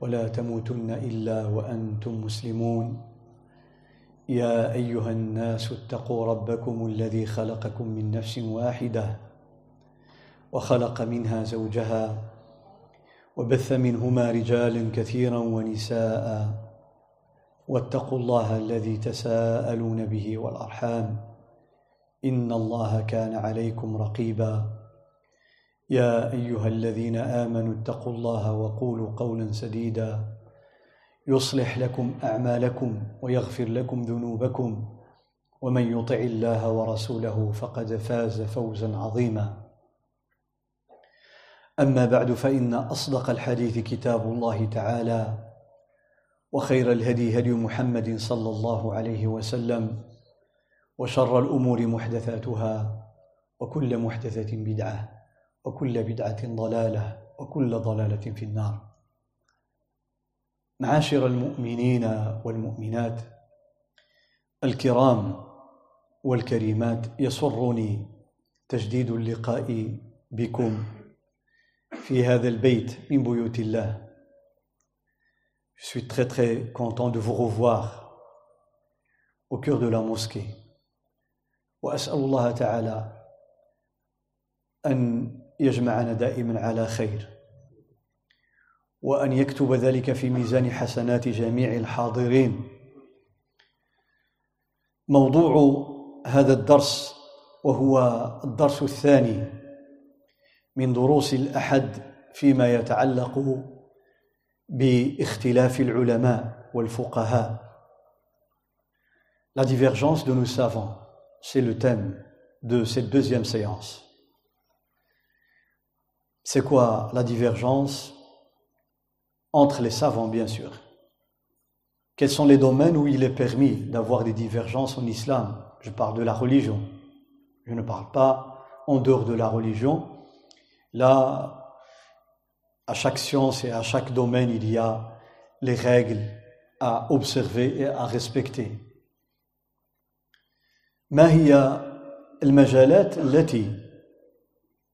ولا تموتن إلا وأنتم مسلمون. يا أيها الناس اتقوا ربكم الذي خلقكم من نفس واحدة وخلق منها زوجها وبث منهما رجالا كثيرا ونساء واتقوا الله الذي تساءلون به والأرحام إن الله كان عليكم رقيبا. يا أيها الذين آمنوا اتقوا الله وقولوا قولا سديدا. يصلح لكم أعمالكم ويغفر لكم ذنوبكم. ومن يطع الله ورسوله فقد فاز فوزا عظيما. أما بعد فإن أصدق الحديث كتاب الله تعالى وخير الهدي هدي محمد صلى الله عليه وسلم وشر الأمور محدثاتها وكل محدثة بدعة. وكل بدعة ضلالة وكل ضلالة في النار معاشر المؤمنين والمؤمنات الكرام والكريمات يسرني تجديد اللقاء بكم في هذا البيت من بيوت الله Je suis très très content de vous revoir au cœur de la mosquée. وأسأل الله تعالى أن يجمعنا دائما على خير وأن يكتب ذلك في ميزان حسنات جميع الحاضرين. موضوع هذا الدرس وهو الدرس الثاني من دروس الأحد فيما يتعلق باختلاف العلماء والفقهاء La divergence de nos savants, c'est le thème de cette deuxième séance. C'est quoi la divergence entre les savants, bien sûr Quels sont les domaines où il est permis d'avoir des divergences en islam Je parle de la religion. Je ne parle pas en dehors de la religion. Là, à chaque science et à chaque domaine, il y a les règles à observer et à respecter. ما هي المجالات التي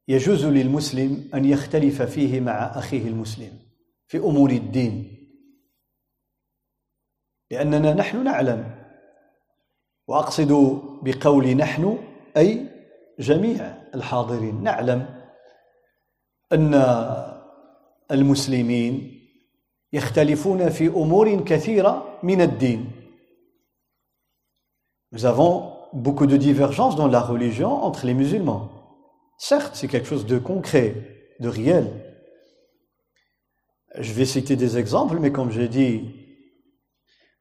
يجوز للمسلم أن يختلف فيه مع أخيه المسلم في أمور الدين. لأننا نحن نعلم وأقصد بقول نحن أي جميع الحاضرين. نعلم أن المسلمين يختلفون في أمور كثيرة من الدين. Nous avons beaucoup de divergences dans la religion entre les musulmans. Certes, c'est quelque chose de concret, de réel. Je vais citer des exemples, mais comme j'ai dit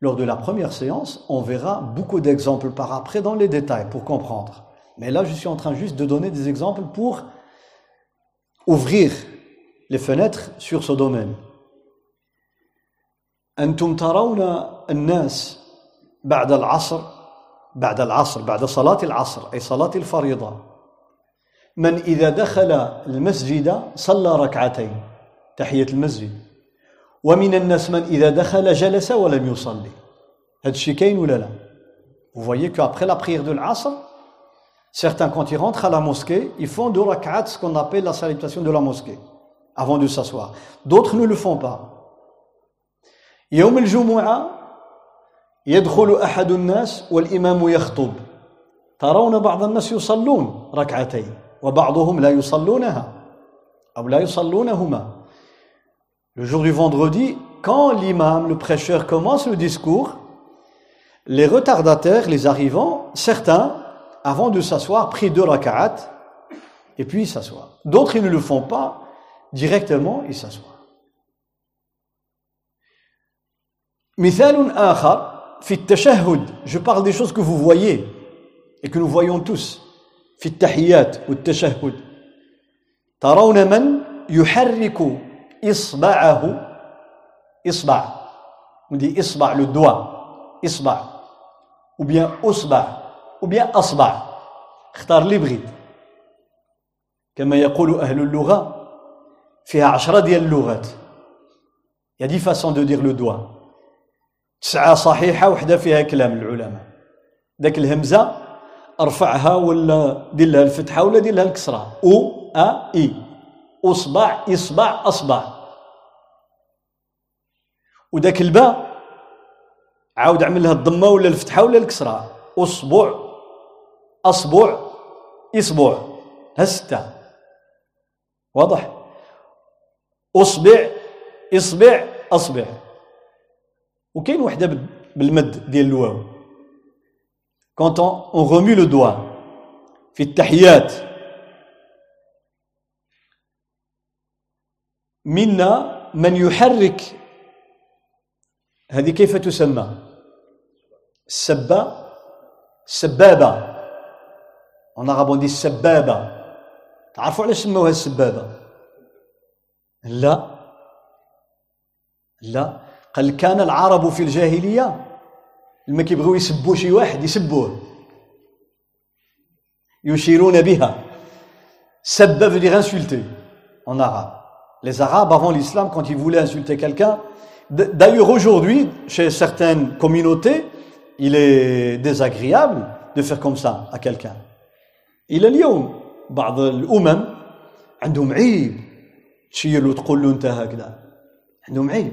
lors de la première séance, on verra beaucoup d'exemples par après dans les détails pour comprendre. Mais là, je suis en train juste de donner des exemples pour ouvrir les fenêtres sur ce domaine. أنتم ترون الناس بعد العصر بعد العصر بعد صلاة العصر أي صلاة الفريضة من إذا دخل المسجد صلى ركعتين تحية المسجد ومن الناس من إذا دخل جلس ولم يصلي هذا الشيء كاين ولا لا Vous voyez qu'après la prière de l'Asr, certains quand ils rentrent à la mosquée, ils font deux rak'at, ce qu'on appelle la salutation de la mosquée. avant de s'asseoir. D'autres ne le font pas. يوم الجمعة يدخل أحد الناس والإمام يخطب ترون بعض الناس يصلون ركعتين وبعضهم لا يصلونها أو لا يصلونهما Le jour du vendredi, quand l'imam, le prêcheur commence le discours, les retardataires, les arrivants, certains, avant de s'asseoir, prient deux raka'at et puis s'assoient. D'autres, ils ne le font pas, directement, il s'assoit. مثال آخر في التشهد je parle des choses que vous voyez et que nous voyons tous في التحيات والتشهد. ترون من يحرك إصبعه. إصبع. dit إصبع doigt إصبع. ou bien أصبع. ou bien أصبع. اختار اللي بغيت. كما يقول أهل اللغة فيها عشرة ديال اللغات. y a dix façons de dire le doigt تسعة صحيحة وحدة فيها كلام العلماء ذاك الهمزة أرفعها ولا دير لها الفتحة ولا دير لها الكسرة؟ أو أ إي. أصبع إصبع أصبع. وذاك الباء عاود عمل لها الضمة ولا الفتحة ولا الكسرة. أصبع أصبع إصبع. ها ستة. واضح؟ أصبع إصبع أصبع. وكاين وحدة بالمد ديال الواو. Quand on, on remue le doigt في التحيات منا من يحرك هذه كيف تسمى السبة السبابة en arabe on dit السبابة تعرفوا علاش سموها السبابة لا لا قال كان العرب في الجاهلية لما كيبغيو يسبوا شي واحد يسبوه يشيرون بها سب veut dire insulter en arabe les arabes avant l'islam quand ils voulaient insulter quelqu'un d'ailleurs aujourd'hui chez certaines communautés il est désagréable de faire comme ça à quelqu'un الى اليوم بعض الامم عندهم عيب تشير له تقول له انت هكذا عندهم عيب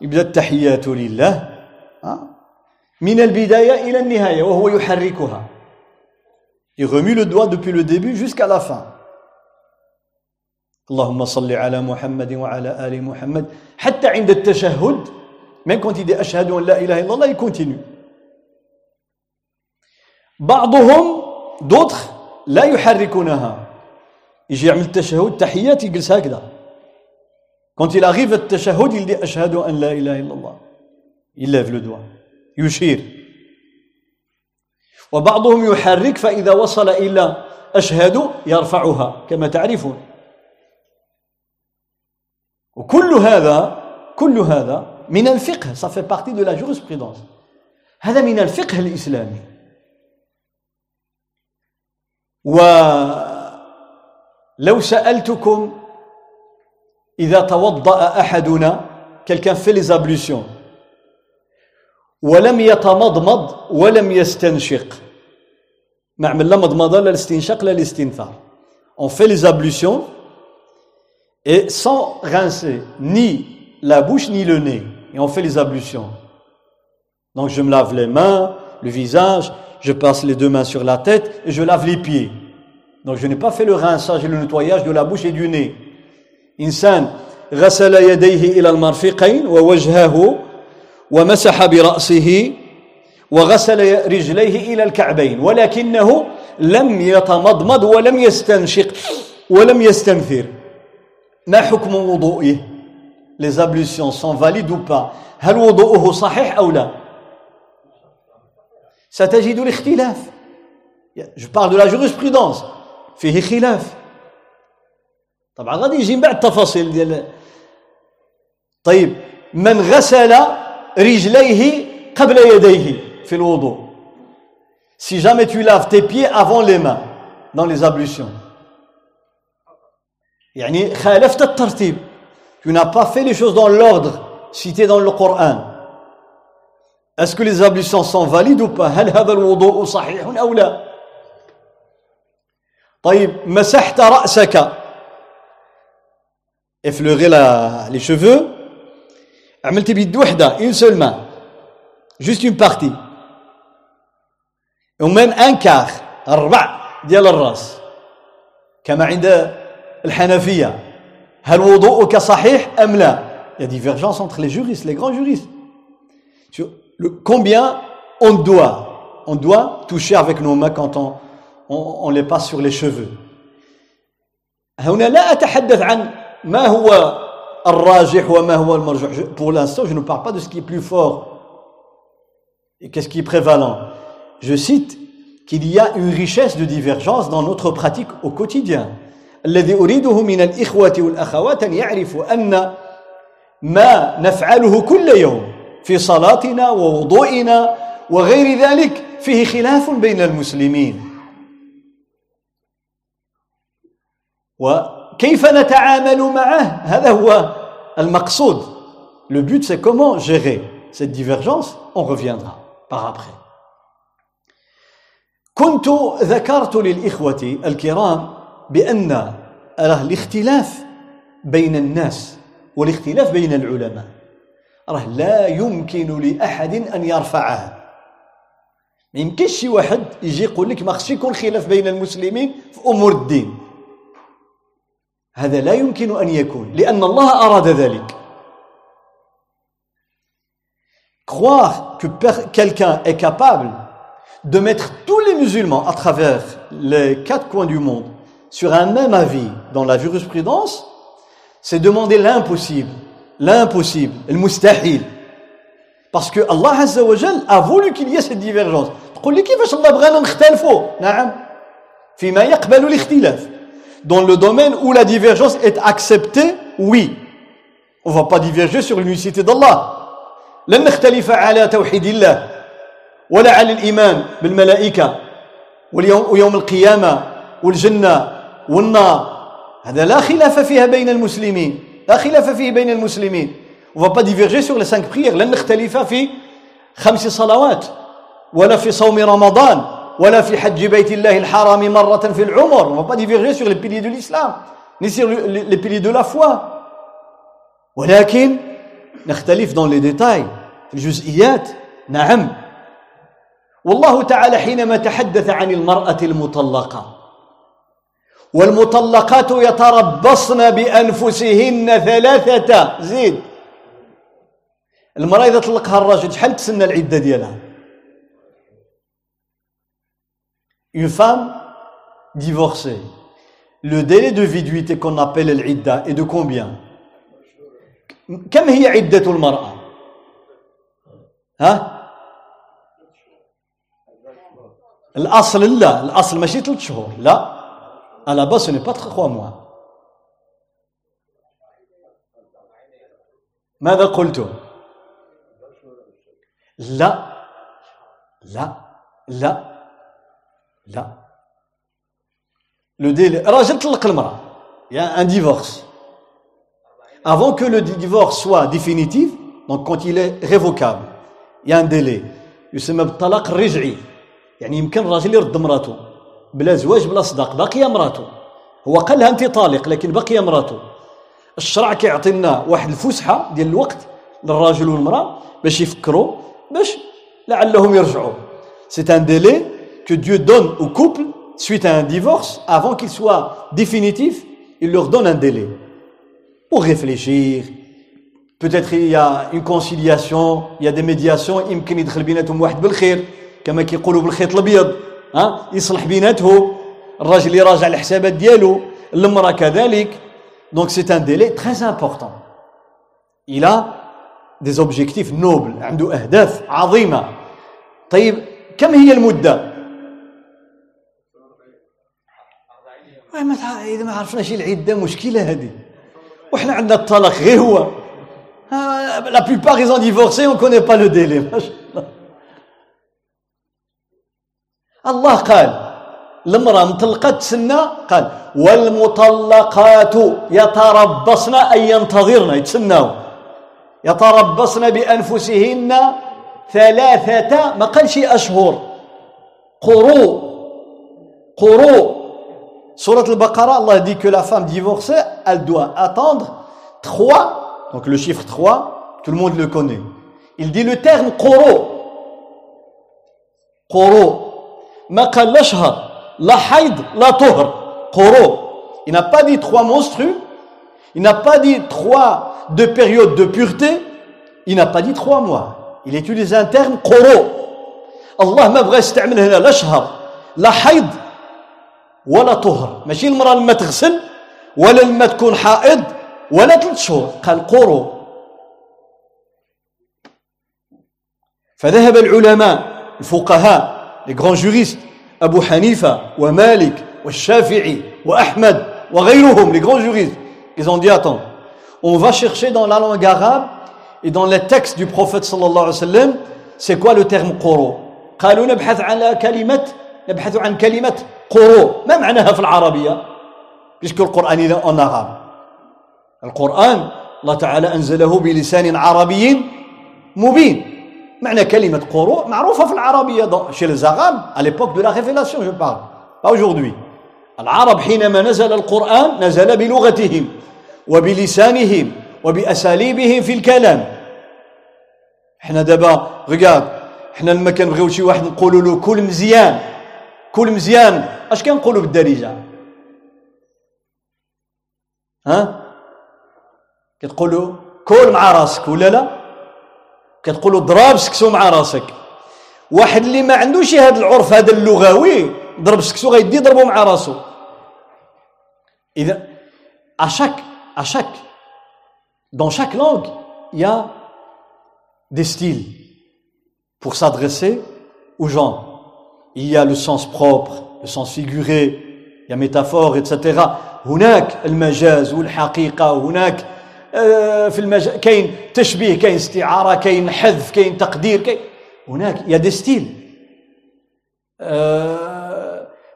يبدأ التحيات لله من البداية إلى النهاية وهو يحركها. Il remue le doigt depuis le début jusqu'à la fin. اللهم صل على محمد وعلى آل محمد. حتى عند التشهد même quand il dit أشهد أن لا إله إلا الله il continue. بعضهم d'autres لا يحركونها. يجي يعمل التشهد تحيات يجلس هكذا. Quand il arrive التشهد il dit أن لا إله إلا الله il lève le doigt. يشير وبعضهم يحرك فإذا وصل إلى أشهد يرفعها كما تعرفون وكل هذا كل هذا من الفقه ça fait partie de la jurisprudence. هذا من الفقه الإسلامي ولو سألتكم إذا توضأ أحدنا quelqu'un fait les ablutions ولم يتمضمض ولم يستنشق ما عمل لا مضمضة لا الاستنشاق لا الاستنثار on fait les ablutions et sans rincer ni la bouche ni le nez et on fait les ablutions donc je me lave les mains le visage je passe les deux mains sur la tête et je lave les pieds. Donc je n'ai pas fait le rinçage et le nettoyage de la bouche et du nez. إنسان غسل يديه إلى المرفقين ووجهه ومسح برأسه وغسل رجليه إلى الكعبين ولكنه لم يتمضمض ولم يستنشق ولم يستنثر ما حكم وضوئه؟ Les ablutions sont valides ou pas هل وضوءه صحيح أو لا؟ ستجد الاختلاف. Je parle de la jurisprudence. فيه خلاف. طبعا غادي يجي من بعد التفاصيل ديال طيب من غسل رجليه قبل يديه في الوضوء si jamais tu laves tes pieds avant les mains dans les ablutions يعني خالفت الترتيب tu n'as pas fait les choses dans l'ordre cité dans le Coran Est-ce que les ablutions sont valides ou pas هل هذا الوضوء صحيح أو لا طيب مسحت رأسك effleurer la, les cheveux عملت بيد وحدة une seule main juste une partie ومن un quart الربع ديال الراس كما عند الحنفية هل وضوءك صحيح أم لا Il y a divergence entre les juristes, les grands juristes. le, combien on doit, on doit toucher avec nos mains quand on, on, on les passe sur les cheveux. هنا لا أتحدث عن ما هو الراجح وما هو المرجوح. Pour l'instant, je ne parle pas de ce qui est plus fort et qu'est-ce qui est prévalent. Je cite qu'il y a une richesse de divergence dans notre pratique au quotidien. الذي أريده من الإخوة والأخوات أن يعرفوا أن ما نفعله كل يوم في صلاتنا ووضوئنا وغير ذلك فيه خلاف بين المسلمين وكيف نتعامل معه؟ هذا هو المقصود. Le but c'est comment gérer cette divergence. On reviendra par après. كنت ذكرت للإخوة الكرام بأن الاختلاف بين الناس والاختلاف بين العلماء. راه لا يمكن لأحد أن يرفعه. ما يمكنش شي واحد يجي يقول لك ما خصش يكون خلاف بين المسلمين في أمور الدين. هذا لا يمكن أن يكون لأن الله أراد ذلك croire que quelqu'un est capable de mettre tous les musulmans à travers les quatre coins du monde sur un même avis dans la jurisprudence, c'est demander l'impossible, l'impossible, le mustahil. Parce que Allah Azza wa Jal a voulu qu'il y ait cette divergence. تقول لي كيفاش الله بغانا نختلفوا نعم فيما يقبل الاختلاف dans le domaine où la divergence est acceptée oui on va pas diverger sur l'unicité d'Allah لن نختلف على توحيد الله ولا على الإيمان بالملائكة واليوم ويوم القيامة والجنة والنار هذا لا خلاف فيها بين المسلمين لا خلاف فيه بين المسلمين on va pas diverger sur les cinq prières لن نختلف في خمس صلوات ولا في صوم رمضان ولا في حج بيت الله الحرام مرة في العمر. On va pas diverger sur les piliers de l'islam ni sur les piliers de la foi. ولكن نختلف dans les détails. في الجزئيات. نعم. والله تعالى حينما تحدث عن المرأة المطلقة والمطلقات يتربصن بأنفسهن ثلاثة. زيد. المرأة إذا طلقها الرجل شحال تسنى العدة ديالها؟ Une femme divorcée, le délai de viduité qu'on appelle l'idda est de combien كم هي عدة المرأة ها الأصل لا الأصل ماشي ثلاث شهور لا À la base, ce n'est pas trois mois. ماذا قلت لا لا لا لا. Le délai. راجل طلق y a un divorce. Avant que le divorce soit définitif donc quand il est révocable il y a un délai. يسمى بالطلاق الرجعي. يعني يمكن الراجل يرد مراته. بلا زواج بلا صداق. باقيه مراته. هو قال لها أنت طالق لكن باقيه مراته. الشرع كيعطي لنا واحد الفسحة ديال الوقت للراجل والمرأة باش يفكروا باش لعلهم يرجعوا. سي ان ديلي que Dieu donne au couple suite à un divorce avant qu'il soit définitif il leur donne un délai pour réfléchir peut-être il y a une conciliation il y a des médiations يمكن يدخل بيناتهم واحد بالخير كما كيقولوا بالخيط الابيض ها يصلح بيناته الراجل يراجع الحسابات ديالو المراه كذلك دونك سي ان ديلي تري امبورطون il a des objectifs nobles عنده اهداف عظيمه طيب كم هي المده ما إذا ما عرفناش العده مشكلة هذه وحنا عندنا الطلاق غير هو. لا plupart ils ont divorcé on connaît pas le ما شاء الله الله قال المرأة مطلقة تسنى قال والمطلقات يتربصن أي ينتظرن يتسناو. يتربصن بأنفسهن ثلاثة ما قالش أشهر. قروء قروء سورة البقرة الله dit que la femme divorcée elle doit attendre trois donc le chiffre 3 tout le monde le connaît il dit le terme قروء قروء ما قال لا شهر لا حيض لا طهر قرو il n'a pas dit trois menstrues il n'a pas dit trois de périodes de pureté il n'a pas dit trois mois il utilise un terme قرو الله ما بغى يستعمل هنا لا شهر لا حيض ولا طهر. ماشي المرأة لما تغسل ولا لما تكون حائض ولا ثلاث شهور قال قرو فذهب العلماء الفقهاء les أبو حنيفة ومالك والشافعي وأحمد وغيرهم les grands juristes ils ont dit attends on va chercher dans la langue arabe et dans les textes du prophète صلى الله عليه وسلم c'est quoi le terme قرو قالوا نبحث على كلمة نبحث عن كلمة. قرو ما معناها في العربية؟ puisque القرآن en arabe القرآن الله تعالى أنزله بلسان عربي مبين. معنى كلمة قروء معروفة في العربية. chez les Arabes à l'époque de la révélation je parle. العرب حينما نزل القرآن نزل بلغتهم وبلسانهم وبأساليبهم في الكلام. إحنا دابا ريغارد إحنا لما كنبغيو شي واحد نقولوا له كل مزيان. كل مزيان. اش كنقولوا بالدارجة؟ ها؟ كتقولوا كل مع راسك ولا لا؟ كتقولوا ضرب سكسو مع راسك. واحد اللي ما عندوش هذا العرف هذا اللغوي ضرب سكسو غيدي يضربو مع راسو. إذا à chaque à chaque dans chaque langue y a des styles pour s'adresser aux gens. Il y a le sens propre, le sens figuré, il y a métaphore, etc. هناك المجاز والحقيقة وهناك في المجال كاين تشبيه كاين استعاره كاين حذف كاين تقدير كاين هناك يا دي ستيل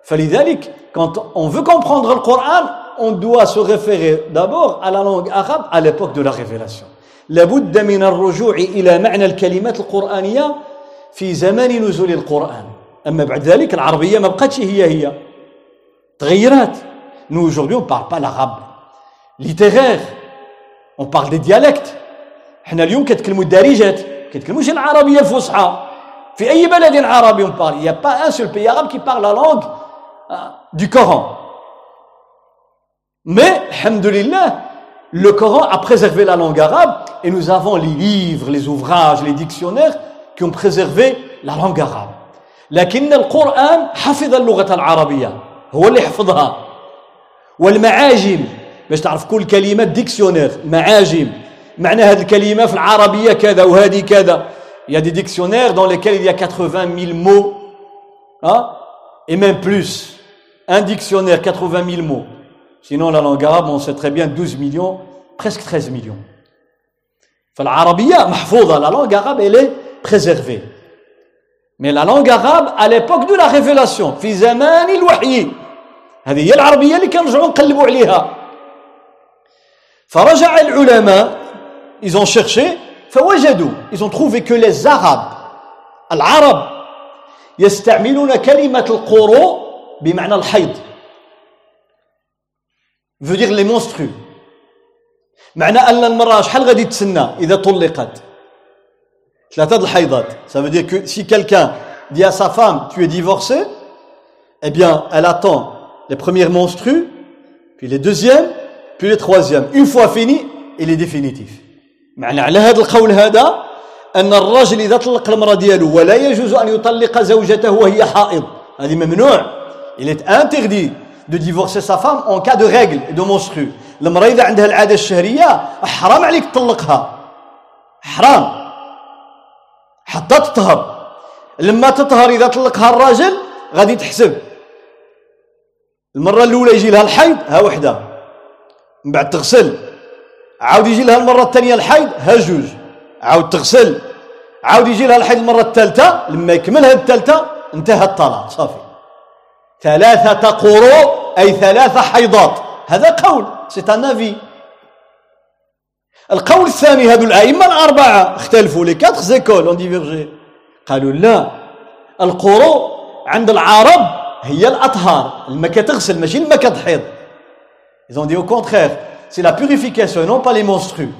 فلذلك quand on veut comprendre le Coran on doit se référer d'abord à la langue arabe à l'époque de la révélation لابد من الرجوع إلى معنى الكلمات القرآنية في زمان نزول القرآن أما بعد ذلك العربية ما بقتش هي هي تغيرات nous aujourd'hui on parle pas l'arabe littéraire On parle des dialectes احنا اليوم كتكلموا الدارجات كتكلموش العربيه الفصحى في اي بلد عربي on parle il n'y a pas un seul pays arabe qui parle la langue du Coran mais alhamdulillah le Coran a préservé la langue arabe et nous avons les livres les ouvrages les dictionnaires qui ont préservé la langue arabe لكن القرآن حفظ اللغة العربية هو اللي حفظها. والمعاجم باش تعرف كل كلمة dictionnaire معاجم. معنى هذه الكلمة في العربية كذا وهذه كذا. y a des dictionnaires dans lesquels y a 80 mille mots ها et même plus un dictionnaire 80 mille mots sinon la langue arabe on sait très bien 12 millions presque 13 millions فالعربية محفوظة la langue arabe elle est بريزيرفي Mais la langue arabe, à l'époque de la révélation, في زمان الوحي, هذه هي العربية اللي كنرجعوا نقلبوا عليها. فرجع العلماء ils ont cherché فوجدوا ils ont trouvé que les arabes العرب يستعملون كلمة القروء بمعنى الحيض. Veut dire les monstrues. معنى أن المرأة شحال غادي تسنى إذا طلقت؟ ça veut dire que si quelqu'un dit à sa femme tu es divorcé eh bien elle attend les premières menstrues puis les deuxièmes puis le troisième une fois fini il est définitif معنى على هذا القول هذا أن الرجل إذا طلق المرأة ديالو ولا يجوز أن يطلق زوجته وهي حائض هذه ممنوع il est interdit de divorcer sa femme en cas de règle et de menstru المرأة إذا عندها العادة الشهرية حرام عليك تطلقها حرام حتى تطهر. لما تطهر إذا طلقها الراجل غادي تحسب. المرة الأولى يجي لها الحيض ها وحدة. من بعد تغسل. عاود يجي لها المرة الثانية الحيض ها جوج. عاود تغسل. عاود يجي لها الحيض المرة الثالثة لما يكمل هذه الثالثة انتهى الطلاق. صافي. ثلاثة قروء أي ثلاثة حيضات. هذا قول. c'est un القول الثاني هذو الأئمة الأربعة اختلفوا لي كاتخ زيكول اون ديفيرجي قالوا لا القروء عند العرب هي الأطهار المكة تغسل ماشي المكة تحيض Ils ont dit au contraire, c'est la purification et non pas les monstrues.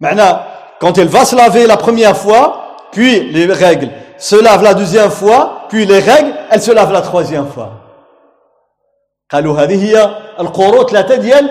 Maintenant, quand elle va se laver la première fois, puis les règles, se lave la deuxième fois, puis les règles, elle se lave la troisième fois. قالوا هذه هي القروء ثلاثة ديال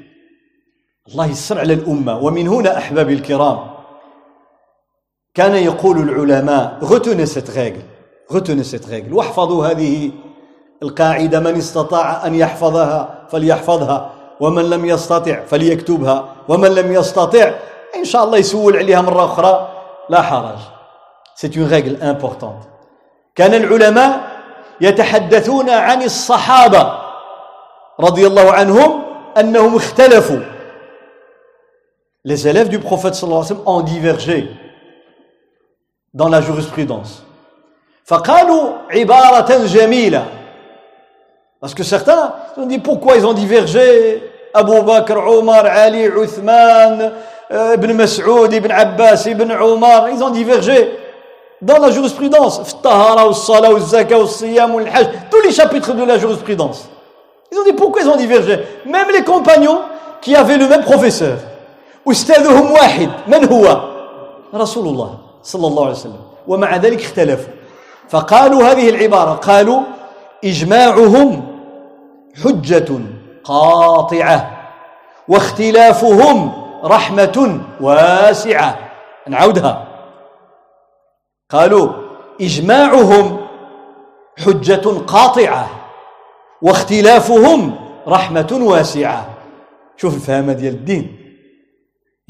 الله يسر على الأمة ومن هنا أحبابي الكرام كان يقول العلماء règle retenez cette règle واحفظوا هذه القاعدة من استطاع أن يحفظها فليحفظها ومن لم يستطع فليكتبها ومن لم يستطع إن شاء الله يسول عليها مرة أخرى لا حرج. C'est une règle importante. كان العلماء يتحدثون عن الصحابة رضي الله عنهم أنهم اختلفوا. Les élèves du prophète sallallahu alayhi wa sallam ont divergé dans la jurisprudence. فقالوا عبارة جميلة Parce que certains ont dit pourquoi ils ont divergé Abu Bakr, Omar, Ali, Uthman, euh, Ibn Mas'ud, Ibn Abbas, Ibn Omar, ils ont divergé dans la jurisprudence. Tahara, Salah, Zaka, Siyam, Hajj, tous les chapitres de la jurisprudence. Ils ont dit pourquoi ils ont divergé Même les compagnons qui avaient le même professeur. أستاذهم واحد. من هو؟ رسول الله صلى الله عليه وسلم. ومع ذلك اختلفوا. فقالوا هذه العبارة قالوا إجماعهم حجة قاطعة واختلافهم رحمة واسعة. نعودها. قالوا إجماعهم حجة قاطعة واختلافهم رحمة واسعة. شوف الفهم ديال الدين.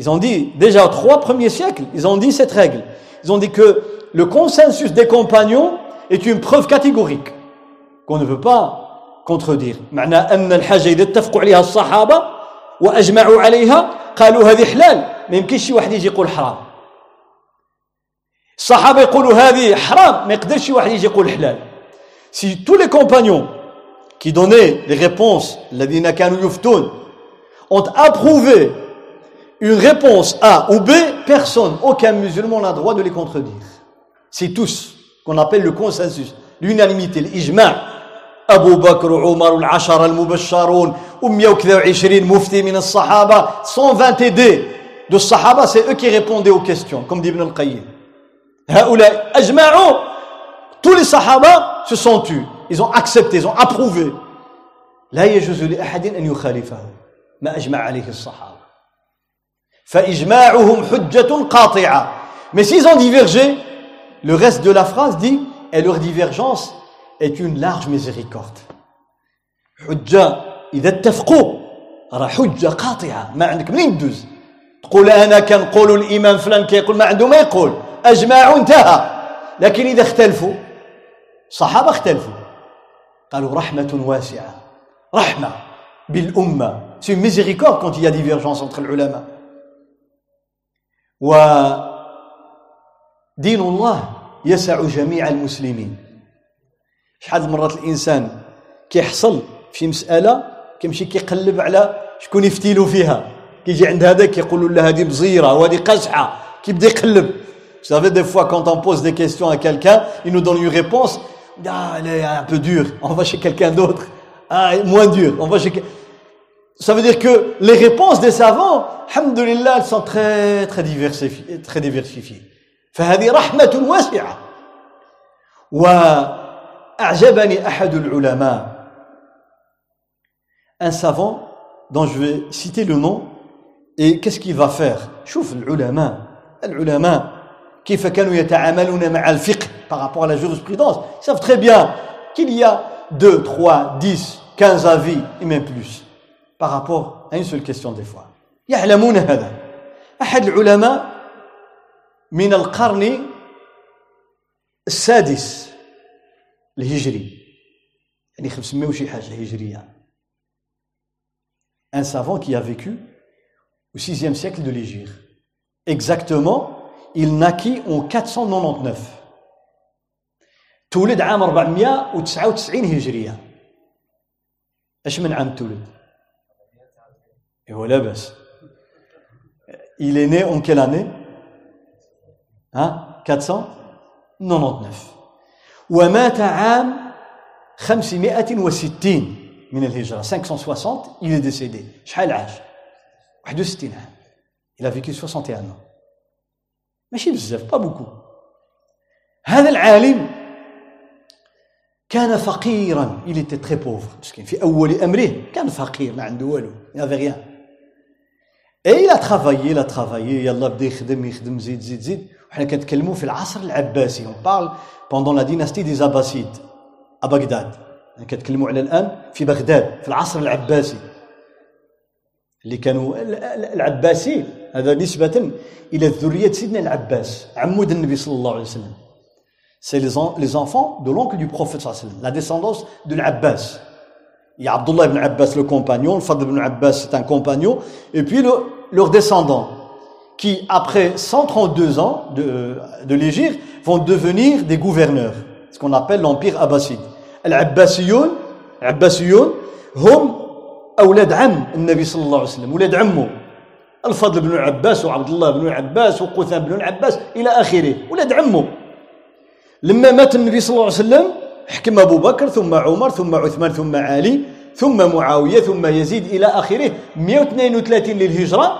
Ils ont dit, déjà aux trois premiers siècles, ils ont dit cette règle. Ils ont dit que le consensus des compagnons est une preuve catégorique qu'on ne peut pas contredire معنى أن الحاجة إذا اتفقوا عليها الصحابة وأجمعوا عليها قالوا هذه حلال ما يمكنش شي واحد يجي يقول حرام الصحابة يقولوا هذه حرام ما يقدرش شي واحد يجي يقول حلال si tous les compagnons qui donnaient les réponses الذين كانوا يفتون ont approuvé une réponse A ou B personne aucun musulman n'a droit de les contredire c'est tous qu'on appelle le consensus l'unanimité l'ijma' أبو بكر وعمر والعشرة المبشرون و120 مفتي من الصحابة 120 دي de الصحابة c'est eux qui répondaient aux questions comme dit Ibn al-Qayyim هؤلاء أجمعوا tous les صحابة se sont tus ils ont accepté ils ont approuvé لا يجوز لأحد أن يخالفه ما أجمع عليه الصحابة فإجماعهم حجة قاطعة mais s'ils ont divergé le reste de la phrase dit et leur divergence est une large miséricorde حجة إذا اتفقوا راه حجة قاطعة ما عندك منين تدوز تقول أنا كنقول الإمام فلان كيقول ما عنده ما يقول أجمعوا انتهى لكن إذا اختلفوا صحابة اختلفوا قالوا رحمة واسعة رحمة بالأمة سي miséricorde quand il y a divergence entre العلماء ودين الله يسع جميع المسلمين. شحال مرات الإنسان كيحصل في مسألة كيمشي كيقلب على شكون يفتيلو فيها. كيجي عند هذاك يقول له هذه بزيرة وهذه قزحة كيبدا يقلب. ça fait des fois quand on pose des questions à quelqu'un il nous donne les réponses آه là un peu dur on va chez quelqu'un d'autre آه moins dur on va chez Ça veut dire que les réponses des savants, alhamdulillah, elles sont très, très diversifiées. Très diversifiées. فهذه رحمة واسعة. و أعجبني أحد العلماء un savant dont je vais citer le nom et qu'est-ce qu'il va faire شوف العلماء العلماء كيف كانوا يتعاملون مع الفقه par rapport à la jurisprudence ils savent très bien qu'il y a 2, 3, 10, 15 avis et même plus Par rapport à une seule question des fois يعلمون هذا أحد العلماء من القرن السادس الهجري يعني 500 وشي حاجة هجريه un savant qui a vécu au 6e siècle de l'Égypte. Exactement, il naquit en 499. تولد عام 499 هجرية. إيش من عام تولد؟ هو لاباس. Il est né en quelle année؟ ها؟ 499. ومات عام 560 من الهجرة 560 il est décédé شحال عاش 61 عام il a vécu 61 ans ماشي بزاف با بوكو هذا العالم كان فقيرا il était très pauvre مسكين في اول امره كان فقير ما عنده والو il n'avait rien et il a travaillé il a travaillé يلا بدا يخدم يخدم زيد زيد زيد وحنا كنتكلموا في العصر العباسي on parle pendant la dynastie des Abbassides à Bagdad كنتكلموا على الان في بغداد في العصر العباسي اللي كانوا العباسي هذا نسبة إلى ذرية سيدنا العباس عمود النبي صلى الله عليه وسلم c'est les, enfants de l'oncle du prophète la descendance de l'Abbas. Il y a Abdullah ibn Abbas, le compagnon, le Fadl ibn Abbas, c'est un compagnon, et puis le, leurs descendants, qui, après 132 ans de, de l'Égypte, vont devenir des gouverneurs, ce qu'on appelle l'Empire abbasside. العباسيون العباسيون هم أولاد عم النبي صلى الله عليه وسلم أولاد عمه الفضل بن العباس وعبد الله بن العباس وقثام بن العباس إلى آخره أولاد عمه لما مات النبي صلى الله عليه وسلم حكم أبو بكر ثم عمر ثم عثمان ثم علي ثم معاوية ثم يزيد إلى آخره. 132 للهجرة.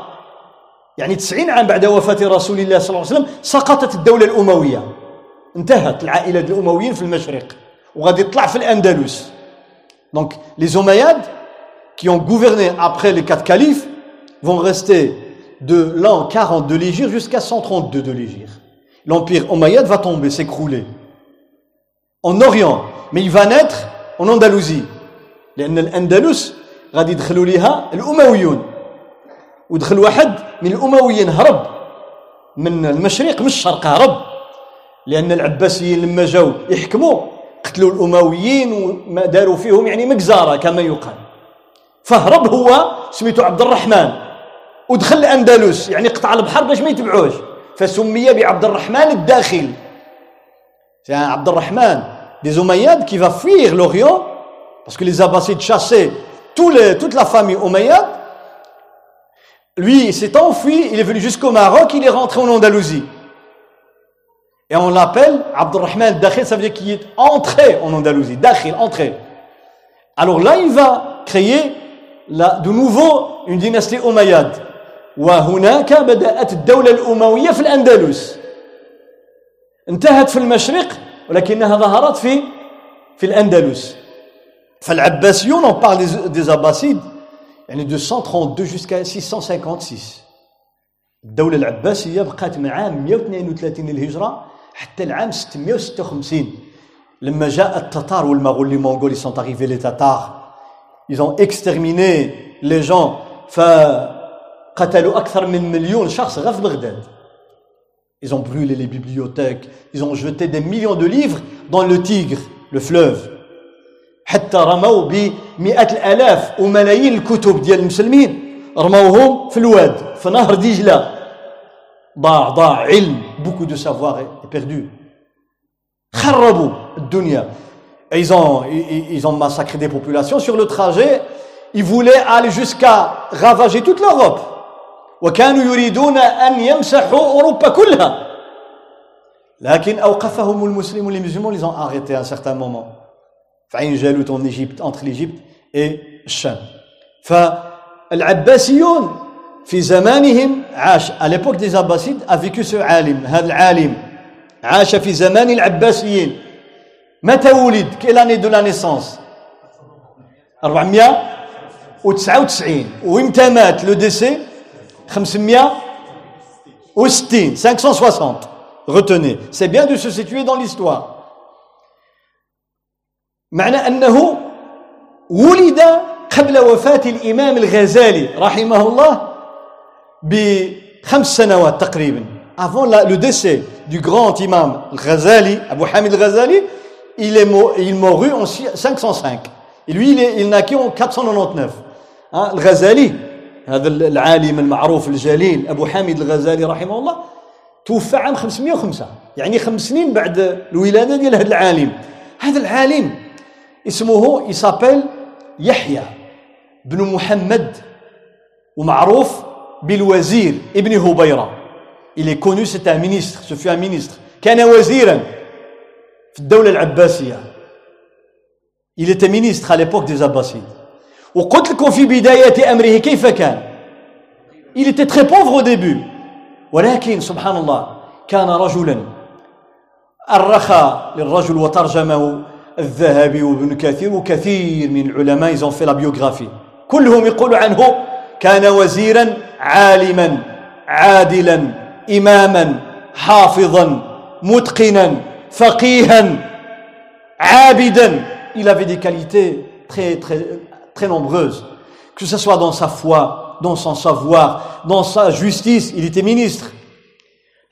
يعني 90 عام بعد وفاة رسول الله صلى الله عليه وسلم سقطت الدولة الأموية. انتهت العائلة الأمويين في المشرق. وغادي يطلع في الأندلس. Donc les Omeyyades qui ont gouverné après les quatre califes vont rester de l'an 40 de l'Égypte jusqu'à 132 de l'Égypte. l'empire Omeyyade va tomber, s'écrouler. En Orient, mais il va naître en Andalousie. لأن الأندلس غادي يدخلوا ليها الأمويون. ودخل واحد من الأمويين هرب. من المشرق من الشرق هرب. لأن العباسيين لما جاوا يحكموا قتلوا الأمويين وما داروا فيهم يعني مجزارة كما يقال. فهرب هو سميتو عبد الرحمن. ودخل الأندلس يعني قطع البحر باش ما يتبعوش. فسمي بعبد الرحمن الداخل C'est un Abdelrahman des Omeyyades qui va fuir l'Orient parce que les Abbassides chassaient tous les, toute la famille Omeyyade. Lui, il s'est enfui, il est venu jusqu'au Maroc, il est rentré en Andalousie. Et on l'appelle Abdelrahman Dakhil, ça veut dire qu'il est entré en Andalousie. Dakhil, entré. Alors là, il va créer la, de nouveau une dynastie Omeyyade. وهناك بدأت الدولة الأموية في الأندلس انتهت في المشرق ولكنها ظهرت في في الأندلس. فالعباسيون parle des, des Abbassides يعني de 132 jusqu'à 656 الدولة العباسية بقات من عام 132 للهجرة حتى العام 656 لما جاء التتار والمغول Mongols ils sont arrivés les Tatars. Ils ont exterminé les gens. ف قتلوا أكثر من مليون شخص غير في بغداد. Ils ont brûlé les bibliothèques, ils ont jeté des millions de livres dans le Tigre, le fleuve. حتى رموا بمئات الآلاف وملايين الكتب ديال المسلمين رموهم في الواد في نهر دجلة ضاع ضاع علم beaucoup de savoir est perdu خربوا الدنيا ils ont, ils ont massacré des populations sur le trajet ils voulaient aller jusqu'à ravager toute l'Europe وكانوا يريدون أن يمسحوا أوروبا كلها. لكن أوقفهم المسلمون les musulmans les ont arrêtés certain moment. في عين جالوت en Égypte entre l'Égypte et الشام فالعباسيون في زمانهم عاش. À l'époque des Abbassides a vécu ce عالم هذا العالم. عاش في زمان العباسيين. متى ولد؟ Quelle année de la naissance 499 وإمتى مات؟ لو ديسي 560 560 retenez c'est bien de se situer dans l'histoire معنى أنه ولد قبل وفاة الإمام الغزالي رحمه الله بخمس سنوات تقريبا avant la, le décès du grand imam Ghazali, Abu Hamid Ghazali, il, est mort, il mourut en 505. Et lui, il, est, il naquit en 499. Hein, le Ghazali, هذا العالم المعروف الجليل أبو حامد الغزالي رحمه الله توفى عام 505 يعني خمس سنين بعد الولادة ديال هذا العالم. هذا العالم اسمه يسابيل يحيى بن محمد ومعروف بالوزير ابن هبيرة. Il est connu c'est un ministre ce fut un ministre. كان وزيرا في الدولة العباسية. Il était ministre à l'époque des Abbasides. وقلت لكم في بداية أمره كيف كان. Il était très pauvre au début. ولكن سبحان الله كان رجلا. الرخى للرجل وترجمه الذهبي وابن كثير وكثير من العلماء ils ont fait la biographie. كلهم يقول عنه كان وزيرا عالما عادلا إماما حافظا متقنا فقيها عابدا. Il avait des qualités très très très nombreuses que ce soit dans sa foi dans son savoir dans sa justice il était ministre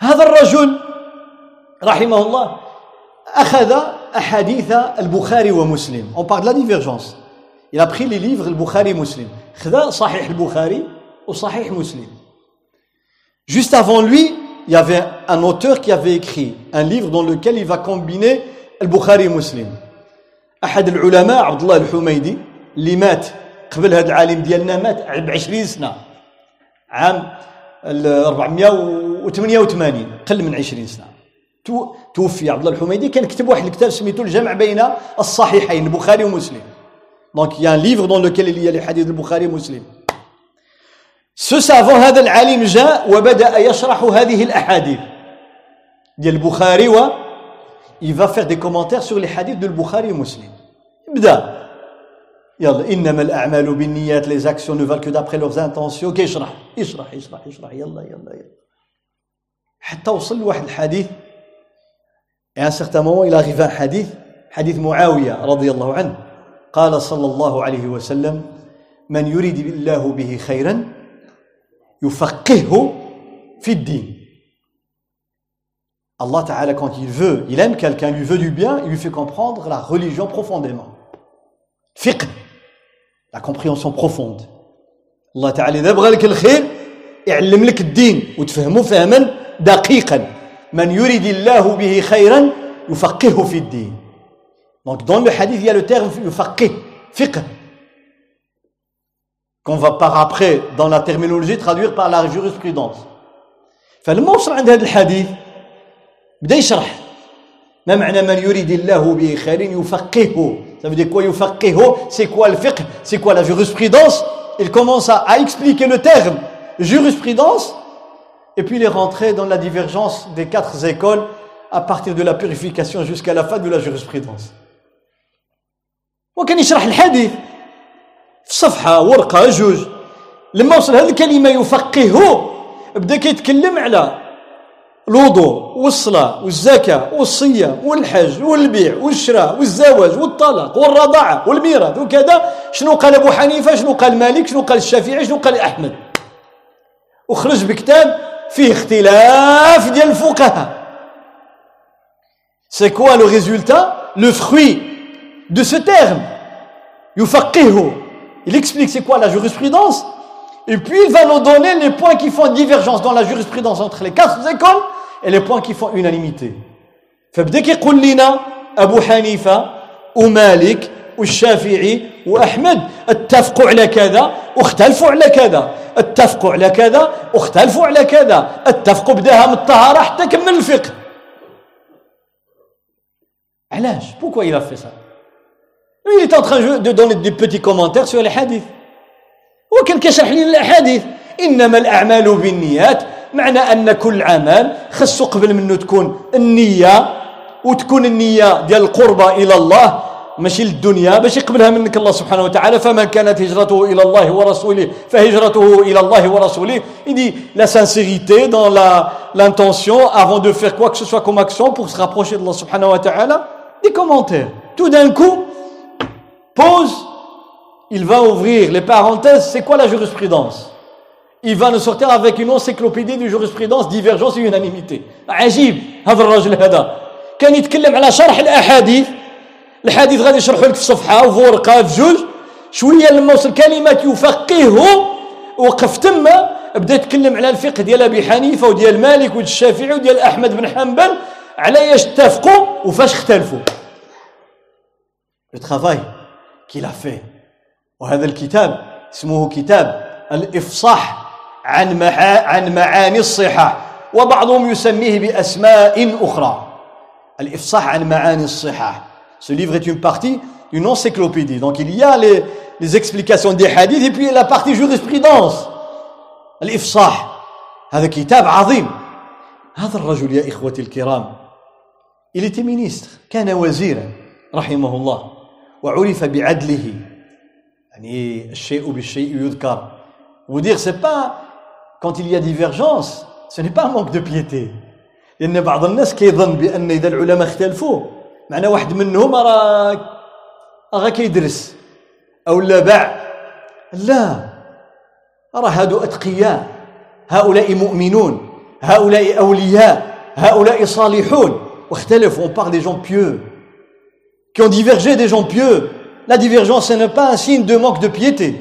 هذا الرجل رحمه الله أخذ أحاديث البخاري ومسلم on parle de la divergence il a pris les livres البخاري مسلم خذا صحيح البخاري وصحيح مسلم juste avant lui il y avait un auteur qui avait écrit un livre dans lequel il va combiner البخاري ومسلم أحد العلماء عبد الله الحميدي اللي مات قبل هذا العالم ديالنا مات ب 20 سنة. عام 488 قل من 20 سنة. توفي عبد الله الحميدي كان كتب واحد الكتاب سميتو الجمع بين الصحيحين البخاري ومسلم. donc y a livre dans lequel اللي هي حديث البخاري ومسلم ce savant هذا العالم جاء وبدا يشرح هذه الاحاديث ديال البخاري و il va faire des commentaires sur les hadiths de البخاري ومسلم بدا يلا إنما الأعمال بالنيات les actions ne valent que d'après leurs intentions كيشرح يشرح يشرح يشرح يلا يلا يلا. حتى وصل لواحد الحديث اي ان سيغتان مومون إلى غيفا حديث حديث معاوية رضي الله عنه. قال صلى الله عليه وسلم من يريد الله به خيرا يفقهه في الدين. الله تعالى quand il veut il aime quelqu'un lui veut du bien il lui fait comprendre la religion profondément. فقه la compréhension profonde. Allah Ta'ala, إذا بغى لك الخير يعلم لك الدين وتفهمه فهما دقيقا من يريد الله به خيرا يفقهه في الدين Donc dans le hadith, il y a le terme yufaqih, fiqh, qu'on va par après, dans la terminologie, traduire par la jurisprudence. فلما وصل عند هذا الحديث بدا يشرح ما معنى من يريد الله به خير يفقهه ça veut dire quoi يفقهه c'est quoi le fiqh c'est quoi la jurisprudence il commence à, à expliquer le terme jurisprudence et puis il est rentré dans la divergence des quatre écoles à partir de la purification jusqu'à la fin de la jurisprudence وكان يشرح الحديث في صفحة ورقة جوج لما وصل هذه الكلمة يفقهه بدا كيتكلم على الوضوء والصلاة والزكاة والصيام والحج والبيع والشراء والزواج والطلاق والرضاعة والميراث وكذا. شنو قال أبو حنيفة؟ شنو قال مالك؟ شنو قال الشافعي؟ شنو قال أحمد؟ وخرج بكتاب فيه اختلاف ديال الفقهاء. c'est quoi le résultat le fruit de ce terme يفقهه. Il explique c'est quoi la jurisprudence. Et puis il va nous donner les points qui font divergence dans la jurisprudence entre les quatre écoles. Et les points qui font unanimité. فبدا كيقول لنا أبو حنيفة ومالك والشافعي واحمد اتفقوا على كذا واختلفوا على كذا. اتفقوا على كذا واختلفوا على كذا. اتفقوا بداها من الطهارة حتى كمل الفقه. علاش؟ pourquoi il a fait ça il est en train de donner des petits commentaires sur les hadiths. وكان كيشرح لنا الأحاديث. إنما الأعمال بالنيات معنى ان كل عمل خصو قبل منه تكون النيه وتكون النيه ديال القربه الى الله ماشي للدنيا باش يقبلها منك الله سبحانه وتعالى فمن كانت هجرته الى الله ورسوله فهجرته الى الله ورسوله il dit la sincérité dans la l'intention avant de faire quoi que ce soit comme action pour se rapprocher de Allah subhanahu wa ta'ala des commentaires tout d'un coup pause il va ouvrir les parenthèses c'est quoi la jurisprudence Il va nous sortir avec une encyclopédie de jurisprudence divergence et unanimité. عجيب هذا الرجل هذا كان يتكلم على شرح الاحاديث الحديث غادي يشرحوا لك في صفحه وفي ورقه في جوج شوية لما وصل كلمه يفقهه وقف تما بدا يتكلم على الفقه ديال ابي حنيفه وديال مالك وديال الشافعي وديال احمد بن حنبل على إيش اتفقوا وفاش اختلفوا لو ترافاي كي لا في وهذا الكتاب اسمه كتاب الافصاح عن عن معاني الصحاح وبعضهم يسميه بأسماء أخرى. الإفصاح عن معاني الصحاح Ce livre est une partie une encyclopédie. Donc il y a les, les explications des hadiths et puis la partie jurisprudence. الإفصاح. هذا كتاب عظيم. هذا الرجل يا إخوتي الكرام. Il était ministre كان وزيرا رحمه الله. وعرف بعدله. يعني الشيء بالشيء يذكر. Vous dire c'est pas quand il y a divergence ce n'est pas un manque de piété لأن بعض الناس كيظن بأن إذا العلماء اختلفوا معنى واحد منهم راه راه كيدرس أو لا باع لا راه هادو أتقياء هؤلاء مؤمنون هؤلاء أولياء هؤلاء صالحون واختلفوا on parle des gens pieux qui ont divergé des gens pieux la divergence ce n'est pas un signe de manque de piété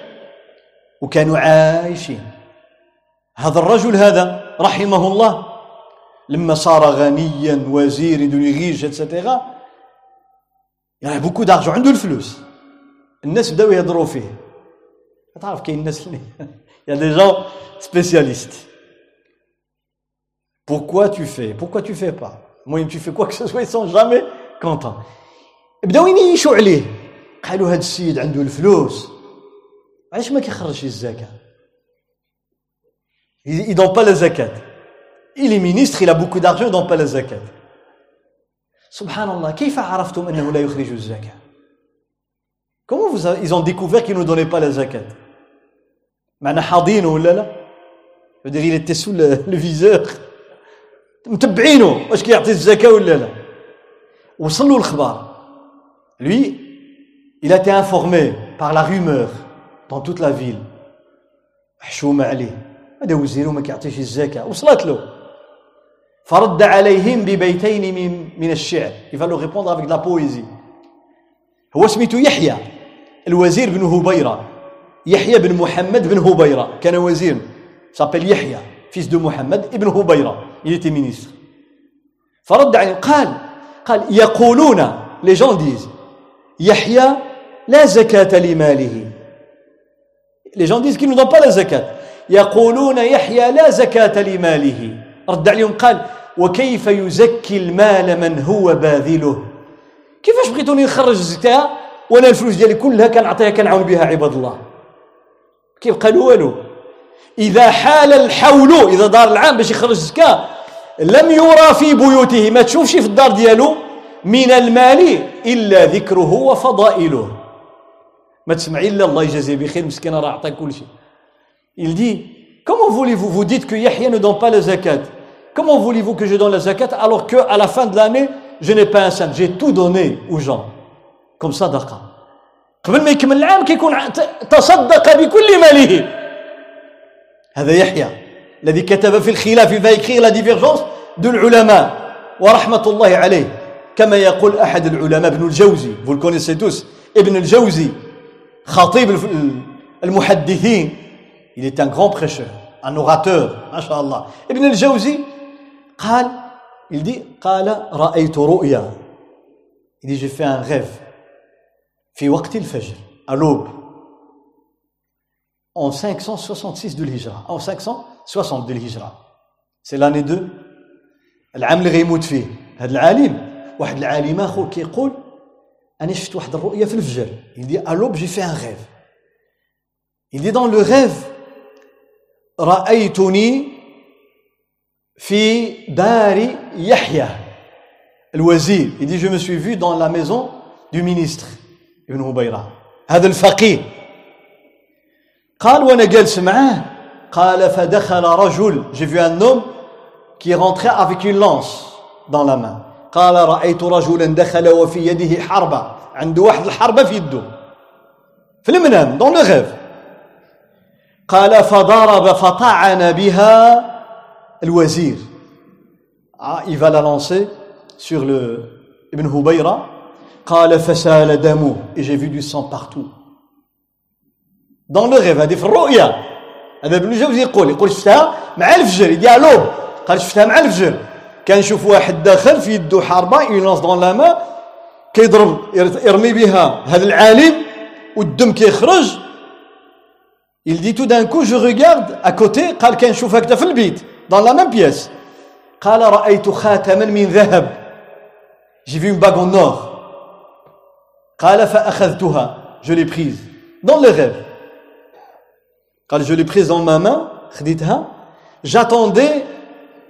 وكانوا عايشين. هذا الرجل هذا رحمه الله لما صار غنيا وزير دونيغيج et cetera يعني beaucoup d'argent عنده الفلوس. الناس بداو يهضروا فيه. تعرف كاين الناس اللي y a des gens spécialistes. Pourquoi tu fais Pourquoi tu fais pas? المهم tu fais quoi que ce soit jamais contents. بداو ينيشوا عليه. قالوا هذا السيد عنده الفلوس. علاش ما كيخرجش الزكاه il donne pas la zakat il est ministre il a beaucoup d'argent il donne pas la zakat سبحان الله كيف عرفتم انه لا يخرج الزكاه comment vous avez, ils ont découvert qu'il ne donnait pas la zakat معنا حاضينه ولا لا je veux dire il était sous le, le viseur متبعينه واش كيعطي الزكاه ولا لا وصلوا الخبر lui il a été informé par la rumeur Dans toute la ville. حشومة عليه. هذا وزير وما كيعطيش الزكاة. وصلت له. فرد عليهم ببيتين من, من الشعر. Répondre avec de la poésie. هو سميته يحيى. الوزير بن هبيرة. يحيى بن محمد بن هبيرة. كان وزير. S'appelle يحيى fils de محمد ابن هبيرة il était فرد عليهم قال قال يقولون les gens disent يحيى لا زكاة لماله les gens disent qu'ils ne donnent pas la zakat. يقولون يحيى لا زكاة لماله رد عليهم قال وكيف يزكي المال من هو باذله كيفاش بغيتوني نخرج الزكاة وأنا الفلوس ديالي كلها كنعطيها كنعاون بها عباد الله كيف قالوا والو اذا حال الحول اذا دار العام باش يخرج الزكاه لم يرى في بيوته ما تشوفش في الدار ديالو من المال الا ذكره وفضائله ما تسمعي الا الله يجازيه بخير مسكين راه عطاك كل شيء il dit comment voulez-vous vous dites que Yahya ne donne pas la zakat comment voulez-vous que je donne la zakat alors que à la fin de l'année je n'ai pas un cent j'ai tout donné aux gens comme صدقه قبل ما يكمل العام كيكون تصدق بكل ماله هذا يحيى الذي كتب في الخلاف il va écrire la divergence de العلماء ورحمة الله عليه كما يقول أحد العلماء ابن الجوزي vous le connaissez tous ابن الجوزي خطيب المحدثين. Il est un grand prêcheur un orateur ما شاء الله ابن الجوزي قال il dit قال رأيت رؤيا. Il dit j'ai fait un rêve. في وقت الفجر à l'aube. En 566 de l'Hijra. En 560 de l'Hijra. C'est l'année 2 العام اللي غيموت فيه هذا العالم واحد العالم اخر كيقول il dit à l'aube j'ai fait un rêve il dit dans le rêve رأيتني في دار يحيى الوزير il dit je me suis vu dans la maison du ministre ابن هبيرة هذا الفقيه قال وانا جالس معاه قال فدخل رجل j'ai vu un homme qui est rentré avec une lance dans la main قال رأيت رجلا دخل وفي يده حربة عنده واحد الحربة في يده في المنام dans le rêve قال فضرب فطعن بها الوزير ah, il va la lancer sur le Ibn Hubayra قال فسال دمه et j'ai vu du sang partout دون لو غيف هذه في الرؤيا هذا ابن الجوزي يقول يقول شفتها مع الفجر يدي لوب قال شفتها مع الفجر كان نشوف واحد داخل في يدو حربة يلونس دون لا ما كيضرب يرمي بها هذا العالم والدم كيخرج Il dit tout d'un coup, je regarde à côté, قال كنشوف هكذا في البيت dans la même pièce. قال رأيت خاتما من ذهب. J'ai vu une bague en or. قال فأخذتها. Je l'ai prise dans le rêve. قال je l'ai prise dans ma main, خديتها. J'attendais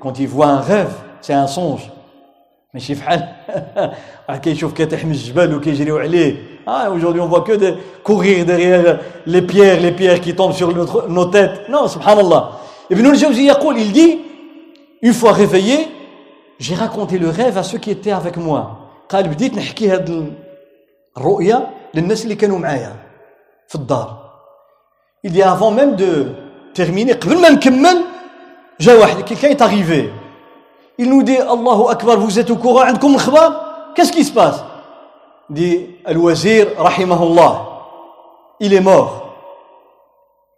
quand ils voient un rêve c'est un songe ماشي فحال واحد كيشوف كيطيح من الجبل وكيجريو عليه ah aujourd'hui on voit que de courir derrière les pierres les pierres qui tombent sur notre, nos têtes non subhanallah Ibn al-Jawzi يقول il dit une fois réveillé j'ai raconté le rêve à ceux qui étaient avec moi قال بديت نحكي هاد الرؤيا للناس اللي كانوا معايا في الدار il dit avant même de terminer قبل ما نكمل جا واحد quelqu'un est arrivé il nous dit Allahu Akbar, vous êtes au courant Qu'est-ce qui se passe dit الوزير رحمه الله il est mort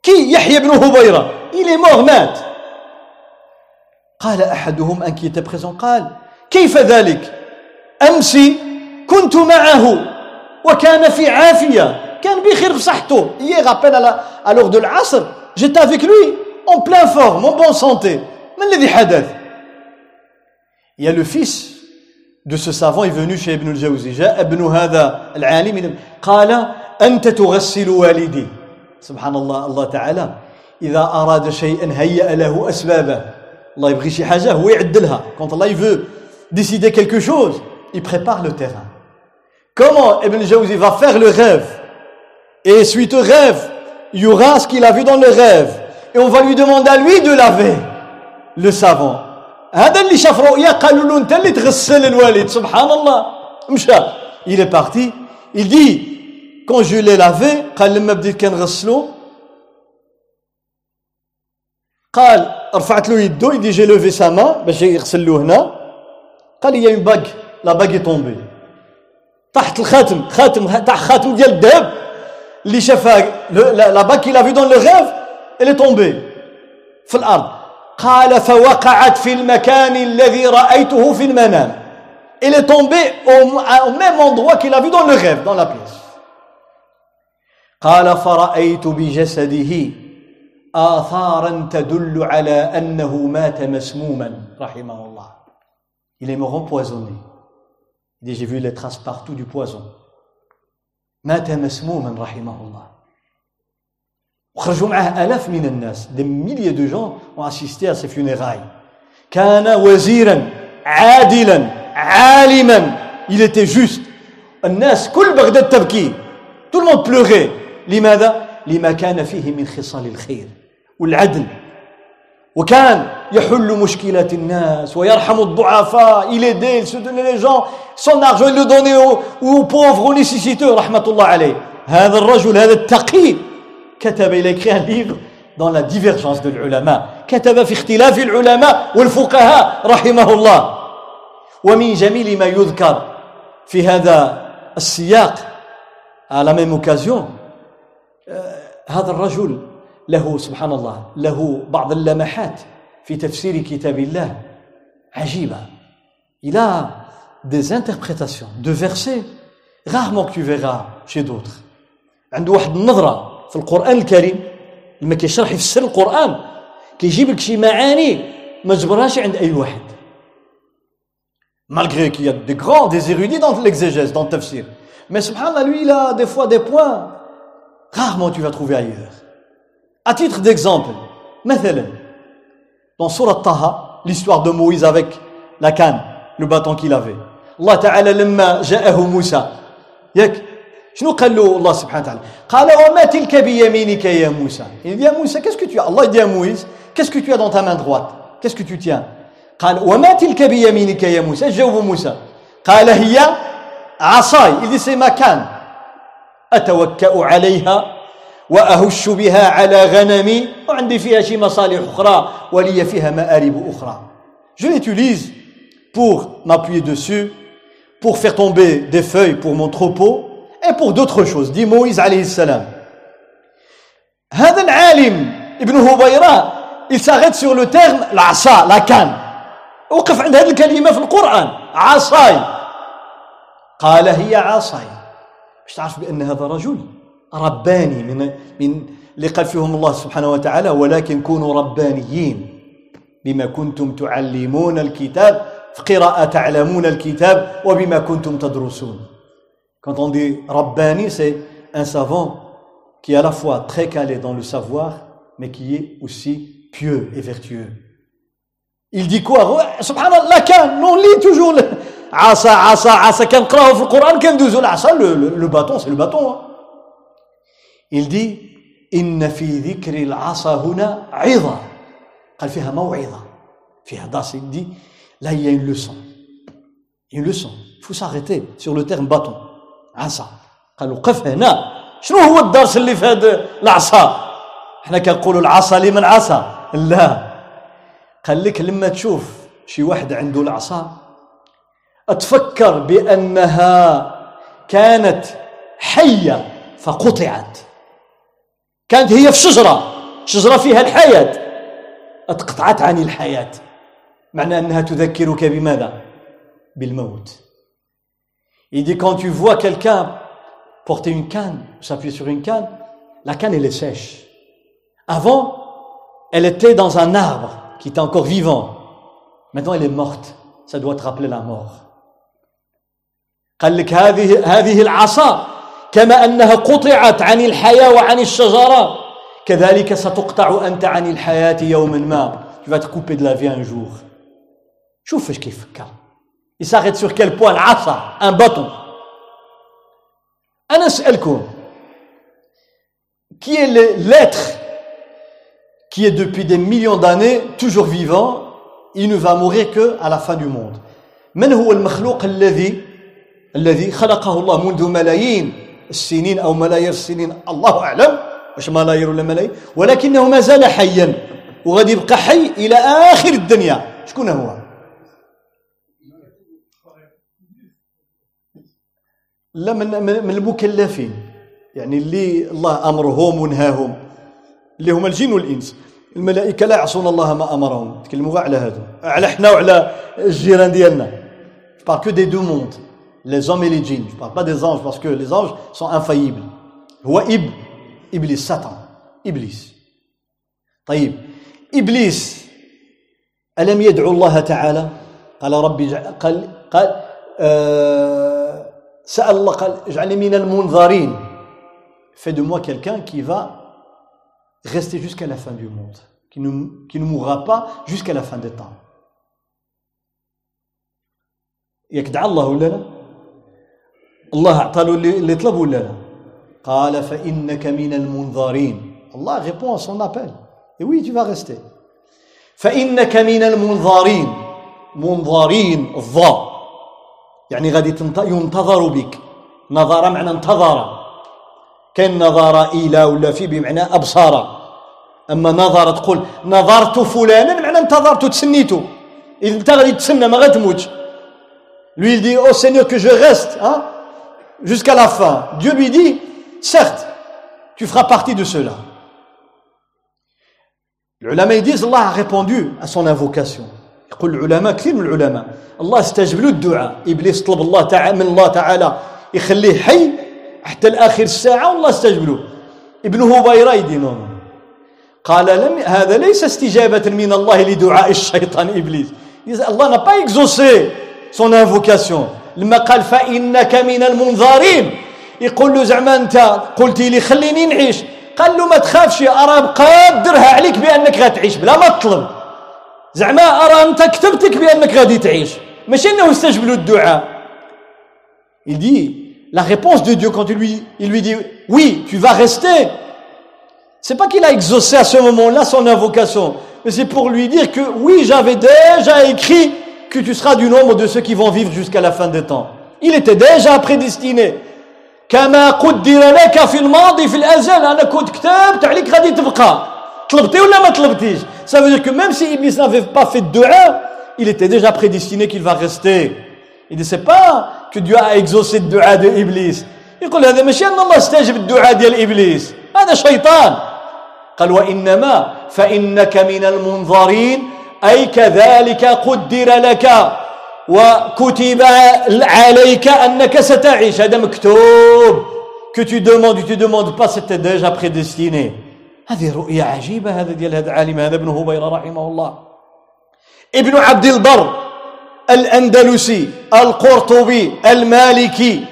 كي يحيى بن هبيرة il est mort مات قال أحدهم un qui était présent قال كيف ذلك أمس كنت معه وكان في عافية كان بخير بصحته hier rappelle à l'heure de l'asr j'étais avec lui en pleine forme en bonne santé ما الذي حدث Il y a le fils de ce savant est venu chez Ibn al-Jawzi. جاء ابن هذا العالم قال أنت تغسل والدي سبحان الله الله تعالى إذا أراد شيئا هيأ له أسبابه الله يبغي شي حاجة هو يعدلها quand Allah il veut décider quelque chose il prépare le terrain comment Ibn al-Jawzi va faire le rêve et suite au rêve il y aura ce qu'il a vu dans le rêve et on va lui demander à lui de laver le savant هذا اللي شاف رؤيا قالوا له انت اللي تغسل الوالد سبحان الله مشى il est parti il dit quand je l'ai lavé قال لما بديت كنغسلو قال رفعت له يدو يدي جي لوفي سما باش يغسل له هنا قال لي اون باغ لا باغ تومبي تحت الخاتم خاتم تحت خاتم ديال الذهب اللي شافها لا باغ كي لا في دون لو غيف اللي تومبي في الأرض قال فوقعت في المكان الذي رأيته في المنام tombé au, au même endroit qu'il a vu dans le rêve, dans la pièce. قال فرأيت بجسده آثارا تدل على أنه مات مسموما رحمه الله. Il est mort empoisonné. J'ai vu les traces partout du poison. مات مسموما رحمه الله. وخرجوا معه آلاف من الناس des milliers gens ont assisté à ses funérailles. كان وزيرا عادلا عالما. Il était juste. الناس كل بغداد تبكي. Tout le monde pleurait. لماذا؟ لما كان فيه من خصال الخير والعدل. وكان يحل مشكلات الناس ويرحم الضعفاء. Il aidait il soutenait les gens. Son argent il le donnait aux, aux pauvres aux nécessiteux رحمة الله عليه هذا الرجل هذا التقي كتب il a écrit un livre dans la divergence de l'ulama. كتب في اختلاف العلماء والفقهاء رحمه الله ومن جميل ما يذكر في هذا السياق à la même occasion هذا الرجل له سبحان الله له بعض اللمحات في تفسير كتاب الله عجيبة a des interprétations de versets rarement que tu verras chez d'autres عنده واحد النظرة في القرآن الكريم لما كيشرح يفسر القرآن كيجيب لك شي معاني ما جبرهاش عند أي واحد malgré qu'il y a des grands, des érudits dans l'exégèse, dans le tafsir. Mais subhanallah, lui, il a des fois des points rarement tu vas trouver ailleurs. À titre d'exemple, مثلا, dans Surah Taha, l'histoire de Moïse avec la canne, le bâton qu'il avait. Allah Ta'ala, لما جاءه موسى, ياك شنو قال له الله سبحانه وتعالى قال وما تلك بيمينك يا موسى il dit يا موسى qu'est-ce que tu as Allah dit à Moïse qu'est-ce que tu as dans ta main droite qu'est-ce que tu tiens قال وما تلك بيمينك يا موسى جاوب موسى قال هي عصاي il dit c'est ma canne أتوكأ عليها وأهش بها على غنمي. وعندي فيها شي مصالح أخرى ولي فيها مآرب أخرى. Je l'utilise pour m'appuyer dessus pour faire tomber des feuilles pour mon troupeau et pour d'autres choses. Dit Moïse عليه السلام هذا العالم ابن هبيرة il s'arrête sur le terme العصا la canne. وقف عند هذه الكلمة في القرآن. عصاي. قال هي عصاي. باش تعرف بأن هذا رجل رباني من من اللي قال فيهم الله سبحانه وتعالى ولكن كونوا ربانيين بما كنتم تعلمون الكتاب في قراءة تعلمون الكتاب وبما كنتم تدرسون Quand on dit Rabbani, c'est un savant qui est à la fois très calé dans le savoir, mais qui est aussi pieux et vertueux. Il dit quoi Subhanallah, la can, on lit toujours le asa, asa, asa, on le Coran, l'asa, le, le, le bâton, c'est le bâton. Hein. Il dit إن في ذكر العصا هنا عظة قال فيها موعظة فيها درس il dit là il y a une leçon. Une leçon. Il faut s'arrêter sur le terme bâton. عصا قال وقف هنا شنو هو الدرس اللي في هذا العصا إحنا كنقولوا العصا لمن عصا لا قال لك لما تشوف شي واحد عنده العصا اتفكر بانها كانت حيه فقطعت كانت هي في شجره شجره فيها الحياه اتقطعت عن الحياه معنى انها تذكرك بماذا بالموت Il dit quand tu vois quelqu'un porter une canne, s'appuyer sur une canne, la canne elle est sèche. Avant, elle était dans un arbre qui était encore vivant. Maintenant, elle est morte. Ça doit te rappeler la mort. قال لك هذه هذه العصا كما انها قطعت عن الحياة وعن الشجره كذلك ستقطع انت عن الحياة يوما ما tu vas te couper de la vie un jour شوف إيش كيف فكر il s'arrête sur quel point العصا un bâton أنا اسالكم qui est l'être qui est depuis des millions d'années toujours vivant, il ne va mourir que à la fin du monde. من هو المخلوق الذي الذي خلقه الله منذ ملايين السنين أو ملايير السنين الله أعلم واش ملايير ولا ملايين ولكنه ما زال حيا وغادي يبقى حي إلى آخر الدنيا. شكون هو؟ لا من من المكلفين. يعني اللي الله أمرهم ونهاهم اللي هما الجن والإنس. الملائكة لا يعصون الله ما أمرهم. تكلموا على هذا على حنا وعلى الجيران ديالنا. Que des deux mondes. les hommes et les djinns je parle pas des anges parce que les anges sont infaillibles هو إب إبليس ساتان إبليس طيب إبليس ألم يدعو الله تعالى قال ربي قال قال آه سأل الله قال اجعلني من المنظرين fais de moi quelqu'un qui va rester jusqu'à la fin du monde, qui ne, qui ne mourra pas jusqu'à la fin des temps. يكدع الله ولا لا؟ الله أعطى له اللي طلب ولا لا؟ قال فإنك من المنظرين. الله répond à son appel. Et oui tu فإنك من المنظرين. منظرين الظا يعني غادي ينتظر بك. نظر معنى انتظر. كان نظر إلى ولا في بمعنى أبصار أما نظر تقول نظرت فلانا معنى انتظرت تسنيته إذا أنت غادي تسنى ما غتموتش. Lui, il dit, oh Seigneur, que je reste hein, jusqu'à la fin. Dieu lui dit, certes, tu feras partie de cela. العلماء يديز الله a répondu à son invocation يقول العلماء كثير من العلماء الله استجب له الدعاء ابليس طلب الله تعالى من الله تعالى يخليه حي حتى لاخر الساعه والله استجب له ابن هبيره يدينون قال لم هذا ليس استجابه من الله لدعاء الشيطان ابليس الله n'a pas exaucé son invocation لما قال فانك من المنظرين يقول له زعما انت قلت لي خليني نعيش قال له ما تخافش ارى مقدرها عليك بانك غتعيش بلا ما تطلب زعما ارى انت كتبتك بانك غادي تعيش ماشي انه استجب له الدعاء il dit la réponse de Dieu quand il lui, il lui dit oui, tu vas rester. C'est pas qu'il a exaucé à ce moment-là son invocation, mais c'est pour lui dire que oui, j'avais déjà écrit que tu seras du nombre de ceux qui vont vivre jusqu'à la fin des temps. Il était déjà prédestiné. كما قدر لك في الماضي في الازل انا كنت كتبت عليك غادي تبقى طلبتي ولا ما طلبتيش ça veut dire que même si Iblis n'avait pas fait de dua il était déjà prédestiné qu'il va rester il ne sait pas que Dieu a exaucé le dua de Iblis يقول هذا ماشي ان الله استجب الدعاء ديال ابليس هذا شيطان قال وانما فانك من المنظرين أي كذلك قدر لك وكتب عليك أنك ستعيش. هذا مكتوب. Que tu demandes tu demandes pas c'était déjà prédestiné. هذه رؤية عجيبة هذا ديال هذا العالم هذا ابن هبيرة رحمه الله. ابن عبد البر الأندلسي القرطبي المالكي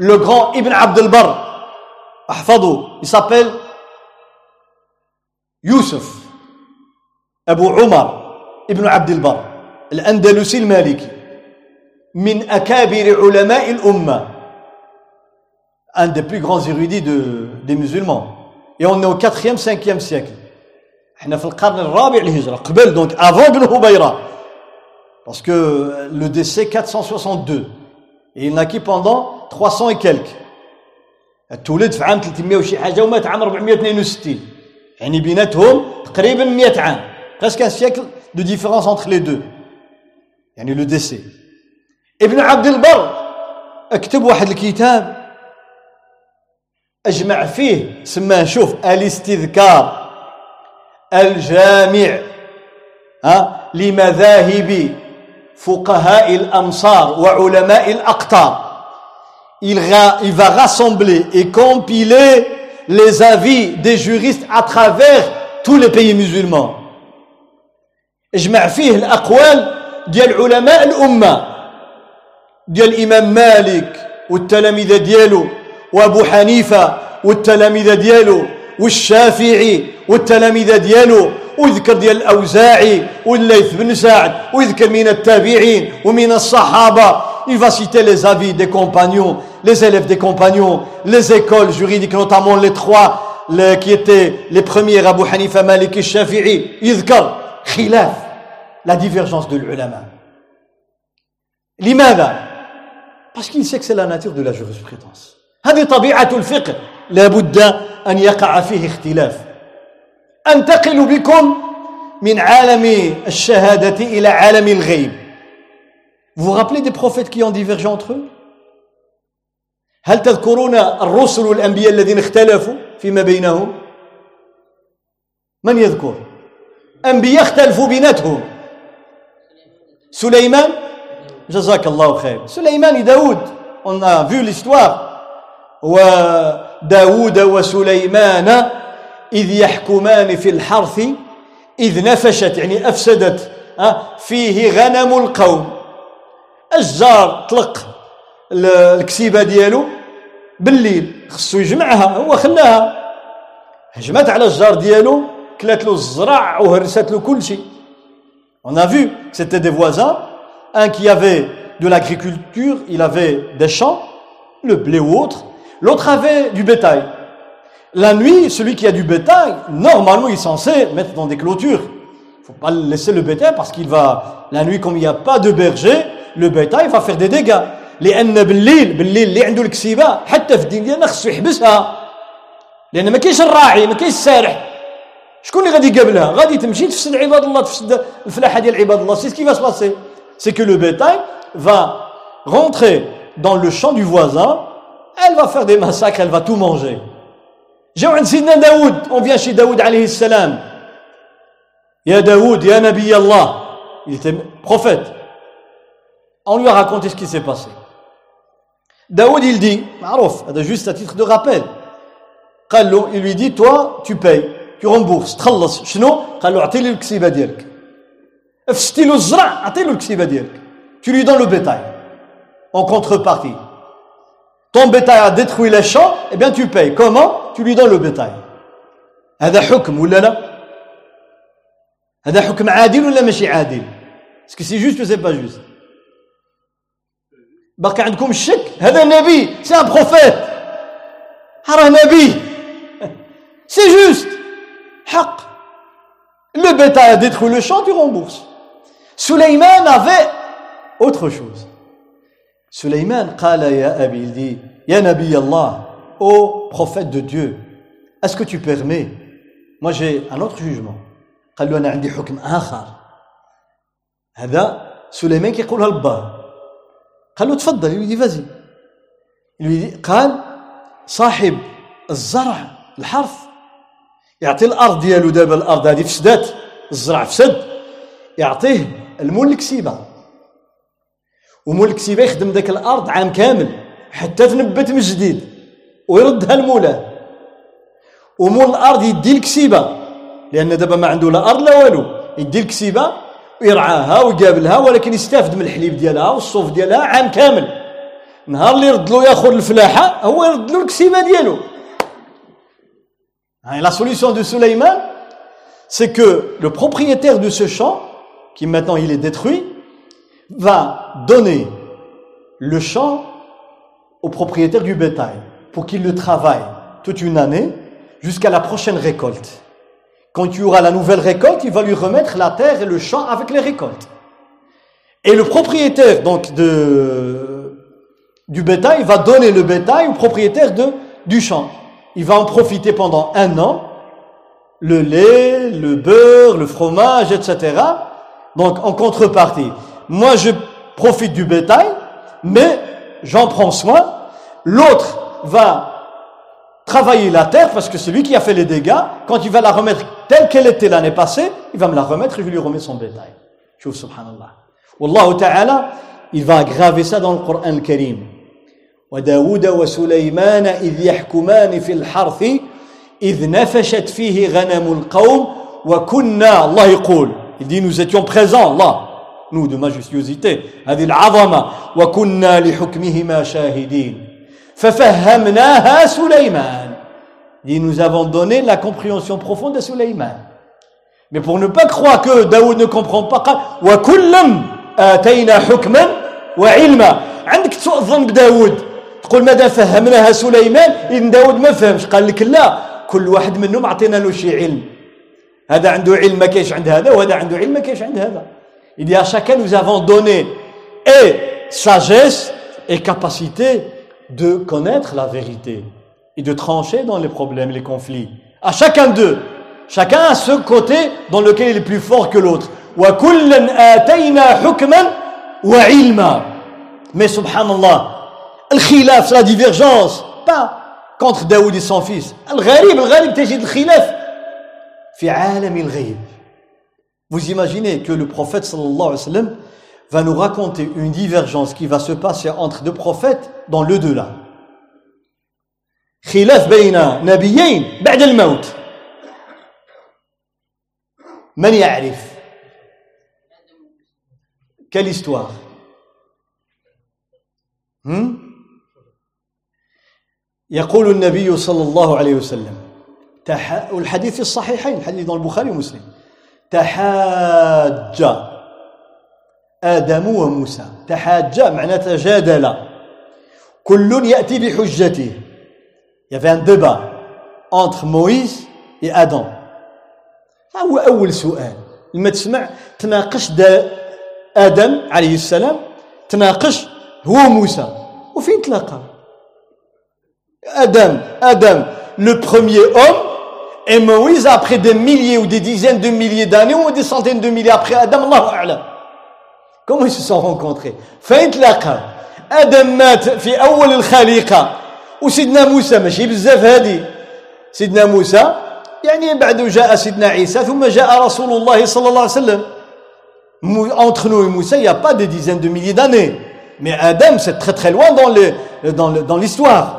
le grand Ibn عبد البر. احفظوا il Youssef Abu Umar. Ibn عبد البر الأندلسي المالكي من أكابر علماء الأمة un des plus grands érudits de, des musulmans et on est au 4e 5e siècle احنا في القرن الرابع الهجرة قبل donc avant ابن هبيرة parce que le décès 462 et il naquit pendant 300 et quelques تولد في عام 300 وشي حاجة ومات عام 462 يعني بيناتهم تقريبا 100 عام presque un siècle de différence entre les deux يعني لو ديسي ابن عبد البر اكتب واحد الكتاب اجمع فيه سماه شوف الاستذكار الجامع ها لمذاهب فقهاء الامصار وعلماء الاقطار il, il va rassembler et compiler les avis des juristes à travers tous les pays musulmans اجمع فيه الأقوال ديال علماء الأمة ديال الإمام مالك والتلاميذ ديالو وأبو حنيفة والتلاميذ ديالو والشافعي والتلاميذ ديالو ويذكر ديال الأوزاعي والليث بن سعد ويذكر من التابعين ومن الصحابة il va citer les avis des compagnons les élèves des compagnons les écoles juridiques notamment les trois les, qui étaient les premiers Abu Hanifa Malik et Shafi'i يذكر. خلاف la divergence de l'ulama. لماذا؟ Parce qu'il sait que c'est la nature de la. هذه طبيعة الفقه لابد أن يقع فيه اختلاف أنتقل بكم من عالم الشهادة إلى عالم الغيب Vous vous rappelez des prophètes qui ont divergé entre eux هل تذكرون الرسل والأنبياء الذين اختلفوا فيما بينهم من يذكر أنبياء اختلفوا بيناتهم Suleiman, Jazakallah khair. Suleiman et Daoud, on a vu l'histoire. وداود وسليمان إذ يحكمان في الحرث إذ نفشت يعني أفسدت فيه غنم القوم الجار طلق الكسيبة ديالو بالليل خصو يجمعها هو خلاها هجمت على الجار ديالو كلات له الزرع وهرست له كل شيء On a vu, c'était des voisins, un qui avait de l'agriculture, il avait des champs, le blé ou autre, l'autre avait du bétail. La nuit, celui qui a du bétail, normalement, il est censé mettre dans des clôtures. Il faut pas laisser le bétail parce qu'il va, la nuit, comme il n'y a pas de berger, le bétail va faire des dégâts. لان بالليل بالليل اللي عنده الكسيبه حتى في الدين ديالنا خصو يحبسها لان ما كاينش الراعي ما كاينش السارح شكون اللي غادي يقابلها غادي تمشي تفسد عباد الله تفسد الفلاحه ديال عباد الله سي سكي va se passer c'est que le bétail va rentrer dans le champ du voisin elle va faire des massacres elle va tout manger جاو عند سيدنا داود on vient chez Daoud عليه السلام يا داود يا نبي الله il était prophète on lui a raconté ce qui s'est passé Daoud il dit معروف هذا juste à titre de rappel قال له il lui dit toi tu payes tu rembourses تخلص شنو قال له اعطي لي الكسيبه ديالك فسدتي له الزرع اعطي له الكسيبه ديالك tu lui donnes le bétail en contrepartie ton bétail a détruit les champs eh bien tu payes comment tu lui donnes le bétail هذا حكم ولا لا هذا حكم عادل ولا ماشي عادل est-ce que c'est juste ou c'est pas juste باقي عندكم الشك هذا نبي سي ان بروفيت راه نبي سي جوست حق Le bétail a détruit le champ, tu rembourses. Suleiman avait autre chose. Suleiman qala ya abi, il dit, ya nabi Allah, ô prophète de Dieu, est-ce que tu permets Moi j'ai un autre jugement. قال له انا عندي حكم اخر هذا سليمان كيقولها للبار قال له تفضل يقول vas-y lui قال صاحب الزرع الحرث يعطي الأرض ديالو دابا الأرض هذه فسدات الزرع فسد يعطيه المول الكسيبه ومول الكسيبه يخدم ذاك الأرض عام كامل حتى تنبت من جديد ويردها لمولاه ومول الأرض يدي الكسيبه لأن دابا ما عنده لا أرض لا والو. يدي الكسيبه ويرعاها ويقابلها ولكن يستافد من الحليب ديالها والصوف ديالها عام كامل. نهار اللي يرد له ياخذ الفلاحة هو يرد له الكسيبة ديالو. La solution de Suleiman, c'est que le propriétaire de ce champ, qui maintenant il est détruit, va donner le champ au propriétaire du bétail pour qu'il le travaille toute une année jusqu'à la prochaine récolte. Quand il y aura la nouvelle récolte, il va lui remettre la terre et le champ avec les récoltes. Et le propriétaire donc du bétail va donner le bétail au propriétaire du champ il va en profiter pendant un an, le lait, le beurre, le fromage, etc. Donc en contrepartie, moi je profite du bétail, mais j'en prends soin. L'autre va travailler la terre parce que c'est lui qui a fait les dégâts. Quand il va la remettre telle qu'elle était l'année passée, il va me la remettre et je lui remets son bétail. subhanallah. Wallahu ta'ala, il va aggraver ça dans le Coran al-Karim. وداود وسليمان إذ يحكمان في الحرث إذ نفشت فيه غنم القوم وكنا الله يقول il dit nous étions présents Allah nous de majestuosité هذه العظمة وكنا لحكمهما شاهدين ففهمناها سليمان il dit nous avons donné la compréhension profonde de Suleiman mais pour ne pas croire que Daoud ne comprend pas قال وكلا آتينا حكما وعلما عندك الظن بداود تقول ماذا فهمناها سليمان إن داود ما فهمش قال لك لا كل واحد منهم عطينا له شي علم هذا عنده علم ما كاينش عند هذا وهذا عنده علم ما كاينش عند هذا il y a chacun nous avons donné et sagesse et capacité de connaître la vérité et de trancher dans les problèmes les conflits à chacun d'eux chacun a ce côté dans lequel il est plus fort que l'autre وكلا آتينا حكما وعلما mais subhanallah الخلاف لا ديفيرجونس با كونتر داوود et son fils الغريب الغريب تجد الخلاف في عالم الغيب Vous imaginez que le prophète sallallahu alayhi wa sallam va nous raconter une divergence qui va se passer entre deux prophètes dans le delà. خلاف بين نبيين بعد الموت. من يعرف؟ Quelle histoire? Hmm? يقول النبي صلى الله عليه وسلم تح... والحديث في الصحيحين الحديث dans البخاري ومسلم تحاج آدم وموسى. تحاج معناه تجادل. كل يأتي بحجته. Il y avait un débat entre Moïse et. هو أول سؤال. لما تسمع تناقش آدم عليه السلام تناقش هو موسى وفين تلاقى Adam, Adam, le premier homme, et Moïse après des milliers ou des dizaines de milliers d'années ou des centaines de milliers après Adam, Allah Comment ils se sont rencontrés فين تلاقى آدم مات في أول الخليقة وسيدنا موسى ماشي بزاف هادي سيدنا موسى يعني بعد جاء سيدنا عيسى ثم جاء رسول الله صلى الله عليه وسلم entre nous et Moussa il n'y a pas des dizaines de milliers d'années mais Adam c'est très très loin dans l'histoire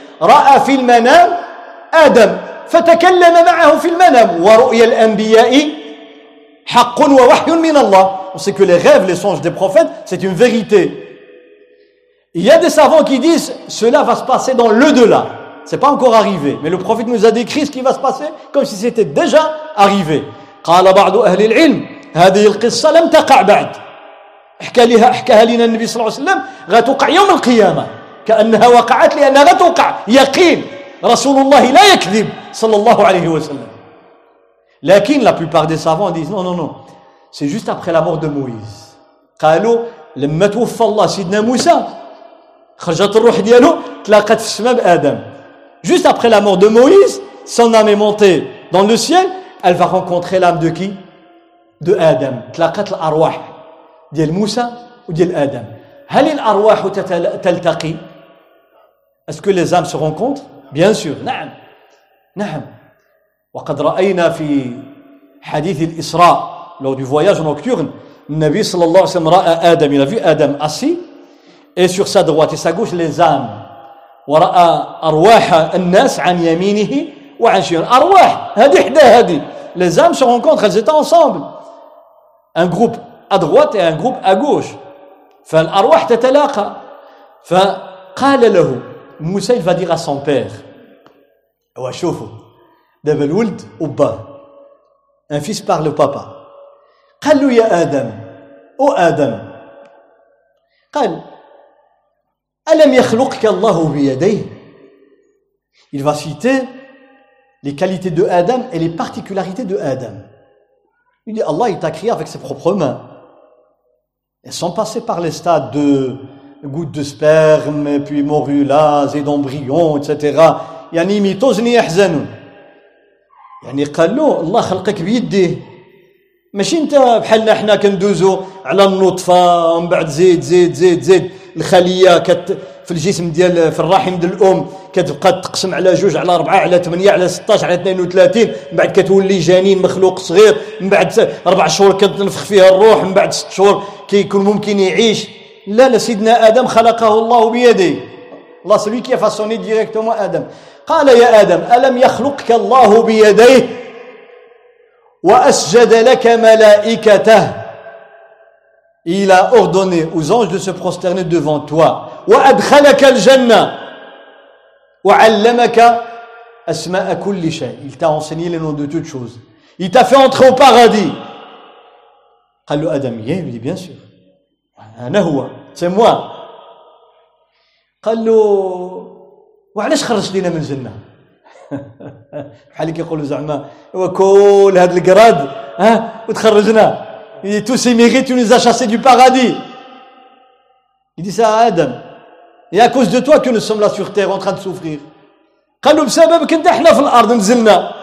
رأى في المنام آدم فتكلم معه في المنام ورؤيا الأنبياء حق ووحي من الله on sait que les rêves les songes des prophètes c'est une vérité il y a des savants qui disent cela va se passer dans le delà c'est pas encore arrivé mais le prophète nous a décrit ce qui va se passer comme si c'était déjà arrivé قال بعض أهل العلم هذه القصة لم تقع بعد حكى لها حكاها لنا النبي صلى الله عليه وسلم غتوقع يوم القيامة كأنها وقعت لأنها غتوقع يقين. رسول الله لا يكذب. صلى الله عليه وسلم. لكن la plupart des savants disent non non non. C'est juste après la mort de Moïse. قالوا لما توفى الله سيدنا موسى خرجت الروح ديالو تلاقت في السماء بآدم. Juste après la mort de Moïse son âme est montée dans le ciel elle va rencontrer l'âme de qui? De Adam. تلاقت الأرواح. ديال موسى وديال آدم. هل الأرواح تلتقي؟ Est-ce que les âmes se rencontrent Bien sûr نعم نعم وقد رأينا في حديث الإسراء lors du voyage nocturne النبي صلى الله عليه وسلم رأى آدم il a vu Adam assis et sur sa droite et sa gauche les âmes ورأى أرواح الناس عن يمينه وعن شماله أرواح هذه حدا هذه les âmes se rencontrent elles étaient ensemble un groupe à droite et un groupe à gauche فالأرواح تتلاقى فقال له موسى il va dire à son père وشوفوا دابا الولد وباه un fils parle au papa قال له يا آدم أو آدم قال ألم يخلقك الله بيديه Il va citer les qualités de Adam et les particularités de Adam. Il dit Allah, il t'a créé avec ses propres mains. Elles sont passées par les stades de gouttes de sperme, puis morulase et d'embryon, etc. يعني ميتوزن يحزنون يعني قال له الله خلقك بيديه ماشي انت بحالنا حنا كندوزو على النطفه ومن بعد زيد زيد زيد زيد الخليه كت في الجسم ديال في الرحم ديال الام كتبقى تقسم على جوج على أربعة على ثمانية على 16 على 32 من بعد كتولي جنين مخلوق صغير من بعد أربع شهور كتنفخ فيها الروح من بعد ست شهور كيكون ممكن يعيش لا لا سيدنا آدم خلقه الله بيده الله celui qui a façonné directement Adam قال يا آدم ألم يخلقك الله بيديه وأسجد لك ملائكته Il a ordonné aux anges de se prosterner devant toi. وأدخلك الجنة وعلمك أسماء كل شيء. Il t'a enseigné les noms de toutes choses. Il t'a fait entrer au paradis. قال له آدم il dit bien sûr. أنا هو c'est moi. قال له وعلاش خرجتينا من الجنة؟ بحال كيقولوا زعما وكل هذا القراد ها وتخرجنا. Ces mérites tu nous as chassés du paradis. Il dit ça à Adam. Et à cause de toi que nous sommes là sur terre en train de souffrir. قال له بسببك انت إحنا في الأرض نزلنا.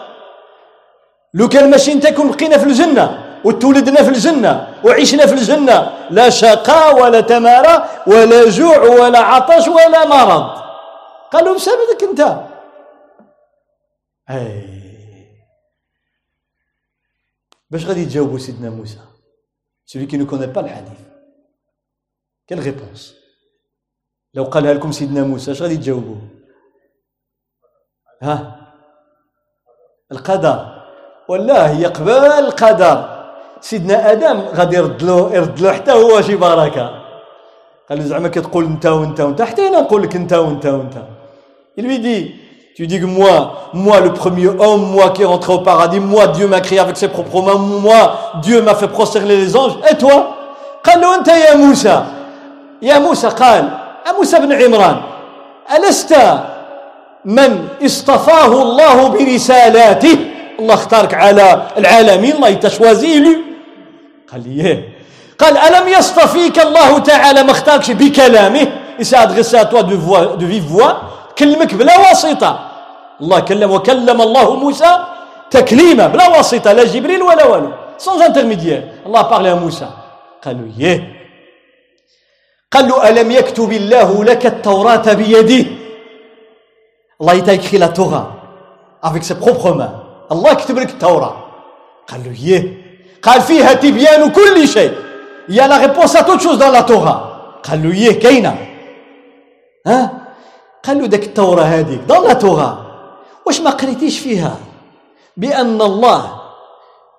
لو كان ماشي انت كون بقينا في الجنة. وتولدنا في الجنة وعشنا في الجنة. لا شقاء ولا تمارى ولا جوع ولا عطش ولا مرض. قال له بسببك أنت. باش غادي تجاوبوا سيدنا موسى؟ celui qui ne connaît pas le hadith quelle réponse؟ لو قالها لكم سيدنا موسى اش غادي تجاوبوا ها؟ القدر. ولا هي قبل القدر. سيدنا آدم غادي يرد له يرد له حتى هو شي بركة. قال له زعما كتقول انت وانت وانت. حتى أنا نقول لك انت وانت وانت. Il lui dit Tu dis que moi, moi le premier homme, moi qui est rentré au paradis, moi Dieu m'a créé avec ses propres mains, moi Dieu m'a fait prosterner les anges, et toi? قال له أنت يا موسى يا موسى قال موسى بن عمران ألست من اصطفاه الله برسالاته الله اختارك على العالمين الله يتشوازي قال لي قال ألم يصطفيك الله تعالى ما اختاركش بكلامه؟ adressé à toi de, voix, de vive voix كلمك بلا واسطة. الله كلم وكلم الله موسى تكليما بلا واسطة لا جبريل ولا والو sans intermédiaire. الله à موسى. قالوا يه قالوا ألم يكتب الله لك التوراة بيده؟ الله écrit la Torah avec ses propres mains. الله كتب لك التوراة. قالوا يه قال فيها تبيان كل شيء. a la réponse à toute chose dans la Torah. قال له يه كاينة ها؟ قال له داك التوراة هذيك دون لا توراه واش ما قريتيش فيها؟ بأن الله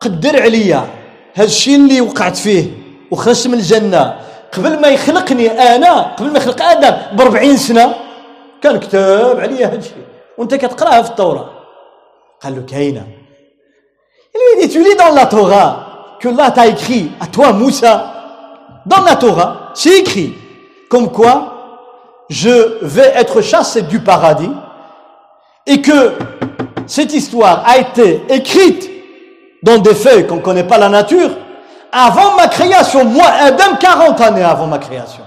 قدر عليا هذا الشيء اللي وقعت فيه وخرجت من الجنة. قبل ما يخلقني أنا قبل ما يخلق آدم ب 40 سنة كان كتاب عليا هذا الشيء وأنت كتقراها في التوراة. قال له كاينة Il lui dit, tu lis dans la Torah. que là t'as écrit à toi Moussa, dans la Torah, c'est écrit comme quoi je vais être chassé du paradis et que cette histoire a été écrite dans des feuilles qu'on ne connaît pas la nature avant ma création moi Adam 40 années avant ma création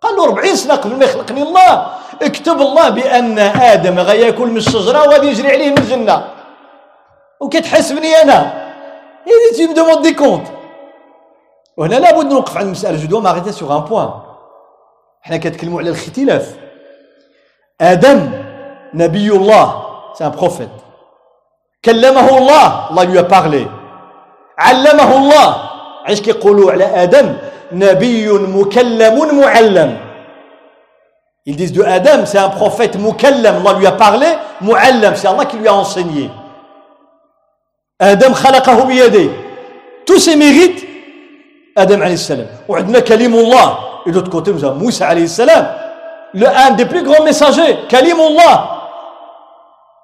قال له 40 سنه قبل ما يخلقني الله اكتب الله بان ادم غياكل من الشجره وغادي يجري عليه من الجنه وكتحاسبني انا اي tu me demandes des comptes وهنا لابد نوقف عند المساله جو دو ماريتي سوغ ان بوان حنا كنتكلموا على الاختلاف ادم نبي الله سي ان بروفيت كلمه الله الله lui a parlé علمه الله علاش كيقولوا على ادم نبي مكلم معلم ils disent de Adam c'est un prophète مكلم Allah lui a parlé معلم c'est Allah qui lui a enseigné آدم خلقه بيديه. Tous ses mérites آدم عليه السلام وعندنا كليم الله et avons Moussa عليه السلام le un des plus grands messagers. كليم الله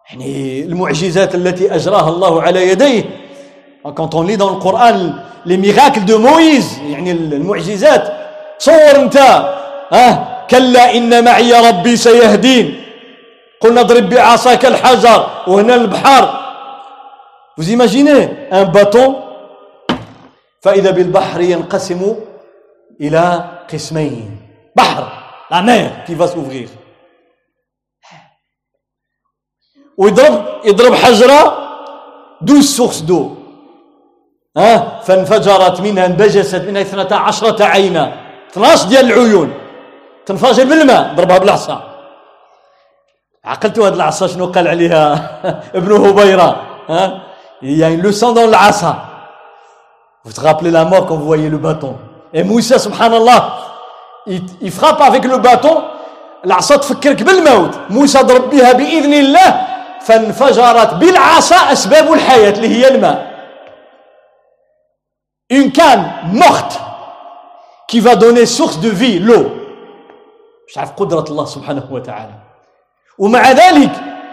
يعني المعجزات التي أجراها الله على يديه on lit dans le Coran les miracles de Moïse يعني المعجزات صور انت ها كلا إن معي ربي سيهدين قلنا اضرب بعصاك الحجر وهنا البحر Vous imaginez un bâton فإذا بالبحر ينقسم إلى قسمين. بحر la mer qui va s'ouvrir. ويضرب يضرب حجرة 12 sources d'eau. ها؟ فانفجرت منها انبجست منها اثنتا عشرة عينا. 12 ديال العيون. تنفجر بالماء ضربها بالعصا. عقلتوا هذه العصا شنو قال عليها ابن هبيرة ها؟ il y a une leçon dans l'asa. Vous te rappelez la mort quand vous voyez le bâton. Et Moussa, subhanallah, il, il frappe avec le bâton, العصا تفكرك بالموت موسى ضرب بها بإذن الله فانفجرت بالعصا أسباب الحياة اللي هي الماء une canne morte qui va donner source de vie l'eau مش عارف قدرة الله سبحانه وتعالى ومع ذلك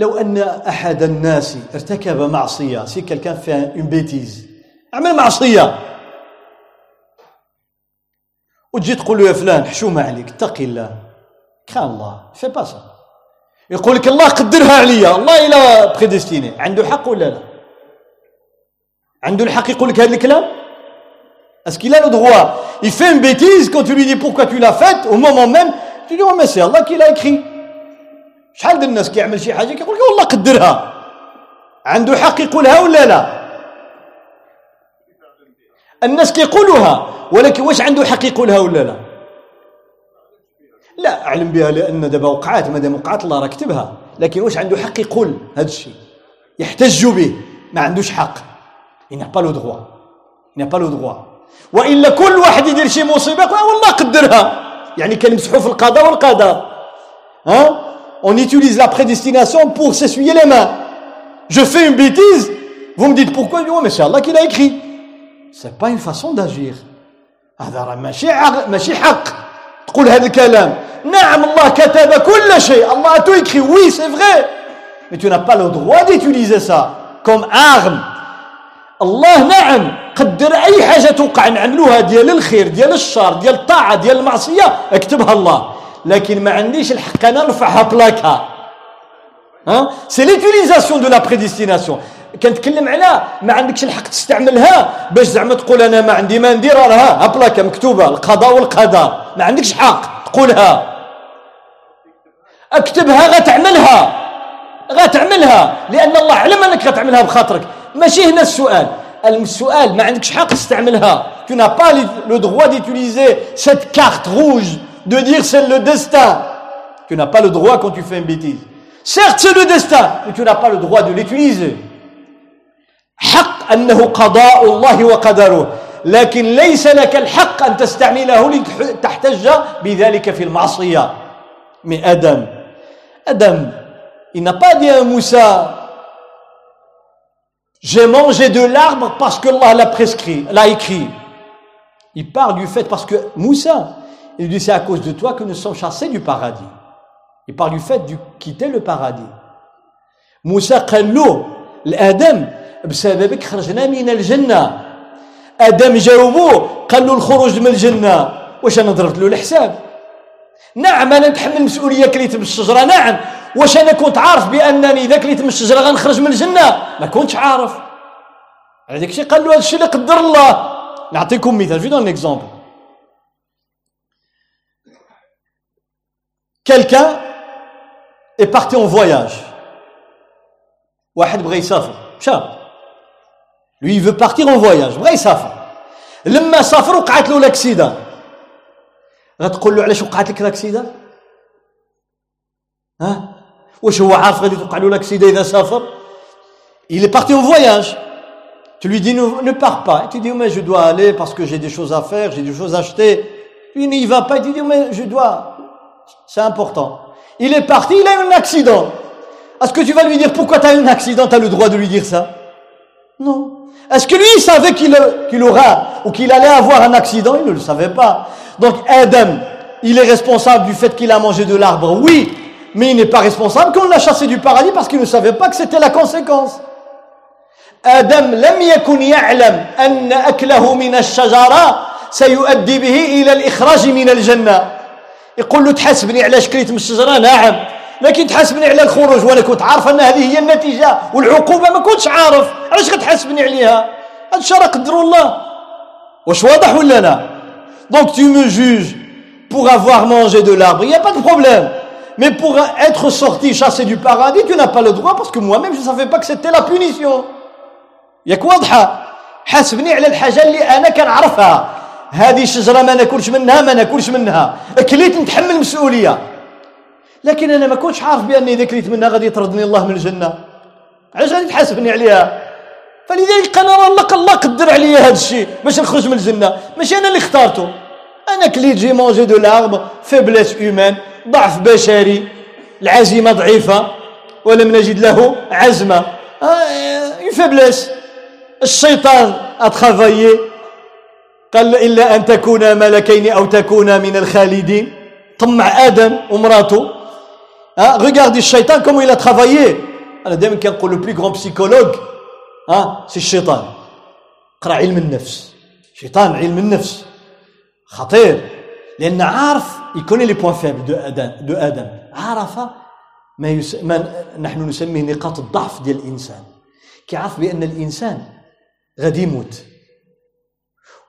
لو أن أحد الناس ارتكب معصية si quelqu'un fait une bêtise عمل معصية. وتجي تقول له يا فلان حشومة عليك اتقي الله. quand il a fait ça يقول لك الله قدرها عليا الله il a prédestiné عنده حق ولا لا؟ عنده الحق يقول لك هذا الكلام؟ Qu'il a le droit Il fait une bêtise quand tu lui dis pourquoi tu l'as faite, au moment même, tu dis, oh mais c'est Allah qui. شحال الناس كيعمل شي حاجة؟ كيقول لك والله قدرها. عنده حق يقولها ولا لا؟ الناس كيقولوها ولكن واش عنده حق يقولها ولا لا؟ لا أعلم بها لأن دابا وقعات مادام وقعت الله راه كتبها. لكن واش عنده حق يقول هذا الشيء؟ يحتج به. ما عندوش حق. Il n'a pas le droit pas le droit وإلا كل واحد يدير شي مصيبة والله قدرها. يعني كنمسحوا في القضاء والقدر ها؟ on utilise la prédestination pour s'essuyer les mains. Je fais une bêtise, vous me dites pourquoi oh, mais c'est Allah qui l'a écrit. C'est pas une façon d'agir. هذا راه ماشي ماشي حق تقول هذا الكلام نعم الله كتب كل شيء الله a tout écrit oui c'est vrai mais tu n'as pas le droit d'utiliser ça comme arme الله نعم قدر اي حاجه توقع نعملوها ديال الخير ديال الشر ديال الطاعه ديال المعصيه اكتبها الله لكن ما عنديش الحق أنا نرفعها بلاكا ها؟ c'est l'utilisation de la prédestination كنتكلم على ما عندكش الحق تستعملها باش زعما تقول أنا ما عندي ما ندير راها بلاكا مكتوبة. القضاء والقدر. ما عندكش حق. تقولها اكتبها غتعملها. غتعملها. لأن الله علم أنك غتعملها بخاطرك. ماشي هنا السؤال. السؤال ما عندكش حق تستعملها. Tu n'as pas le droit d'utiliser cette carte rouge. de dire c'est le destin tu n'as pas le droit quand tu fais une bêtise certes c'est le destin mais tu n'as pas le droit de l'utiliser حق أنه قضاء الله وقدره لكن ليس لك الحق أن تستعمله لتحتج بذلك في المعصية من آدم آدم il n'a pas dit à Moussa j'ai mangé de l'arbre parce que Allah l'a prescrit, l'a écrit. Il parle du fait parce que Moussa, il dit c'est à cause de toi que nous sommes chassés du paradis. Il parle du fait de quitter le paradis. Moussa قال له لآدم بسببك خرجنا من الجنة آدم جاوبوه قال له الخروج من الجنة. واش أنا ضربت له الحساب؟ نعم أنا نتحمل مسؤولية كليت من الشجرة. نعم. واش أنا كنت عارف بأنني إذا كليت من الشجرة غنخرج من الجنة؟ ما كنتش عارف. هذاك الشيء قال له هذا الشيء اللي قدر الله. نعطيكم مثال. je donne exemple quelqu'un est parti en voyage واحد بغى يسافر مشى lui il veut partir en voyage بغى يسافر لما سافر وقعت له لاكسيدا غتقول له علاش وقعت لك لاكسيدا ها واش هو عارف غادي توقع له لاكسيدا اذا سافر il est parti en voyage tu lui dis ne, ne pars pas et tu dis mais je dois aller parce que j'ai des choses à faire j'ai des choses à acheter il n'y va pas et tu dis mais je dois c'est important il est parti il a eu un accident est-ce que tu vas lui dire pourquoi tu as eu un accident tu as le droit de lui dire ça non est-ce que lui, il savait qu'il qu aura ou qu'il allait avoir un accident Il ne le savait pas. Donc Adam, il est responsable du fait qu'il a mangé de l'arbre, oui, mais il n'est pas responsable qu'on l'a chassé du paradis parce qu'il ne savait pas que c'était la conséquence. آدم لم يكن يعلم أن أكله من الشجرة سيؤدي به إلى الإخراج من الجنة يقول له تحاسبني على شكليت من الشجرة نعم. لكن تحاسبني على الخروج وأنا كنت عارف أن هذه هي النتيجة والعقوبة ما كنتش عارف. علاش غتحاسبني عليها؟ هذا الشيء قدر الله. واش واضح ولا لا؟ donc tu me juges pour avoir mangé de l'arbre. Il n'y a pas de problème. Mais pour être sorti chassé pas le droit parce que moi-même je ne savais pas que c'était la punition. ياك واضحه حاسبني على الحاجة اللي أنا كنعرفها هذه شجره ما ناكلش منها ما ناكلش منها. اكليت نتحمل المسؤوليه لكن أنا ما كنتش عارف باني إذا كليت منها غادي يطردني الله من الجنة. علاش غادي تحاسبني عليها؟ فلذلك أنا الله الله قدر عليا هذا الشيء باش نخرج من الجنة. ماشي أنا اللي اخترته. أنا كليت j'ai mangé de l'arbre faiblesse humaine ضعف بشري العزيمة ضعيفة ولم نجد له عزمة. une faiblesse الشيطان a travaillé قال إلا أن تكونا ملكين أو تكونا من الخالدين. طمع آدم ومراته. Hein, regardez شيطان, travaillé. أنا دائما كنقول le plus grand psychologue. hein, c'est الشيطان. اقرأ علم النفس. شيطان علم النفس. خطير. لأن عارف il connaît les points faibles de آدم de آدم عرف ما, يس... ما نحن نسميه نقاط الضعف ديال الإنسان. كيعرف بأن الإنسان غادي يموت.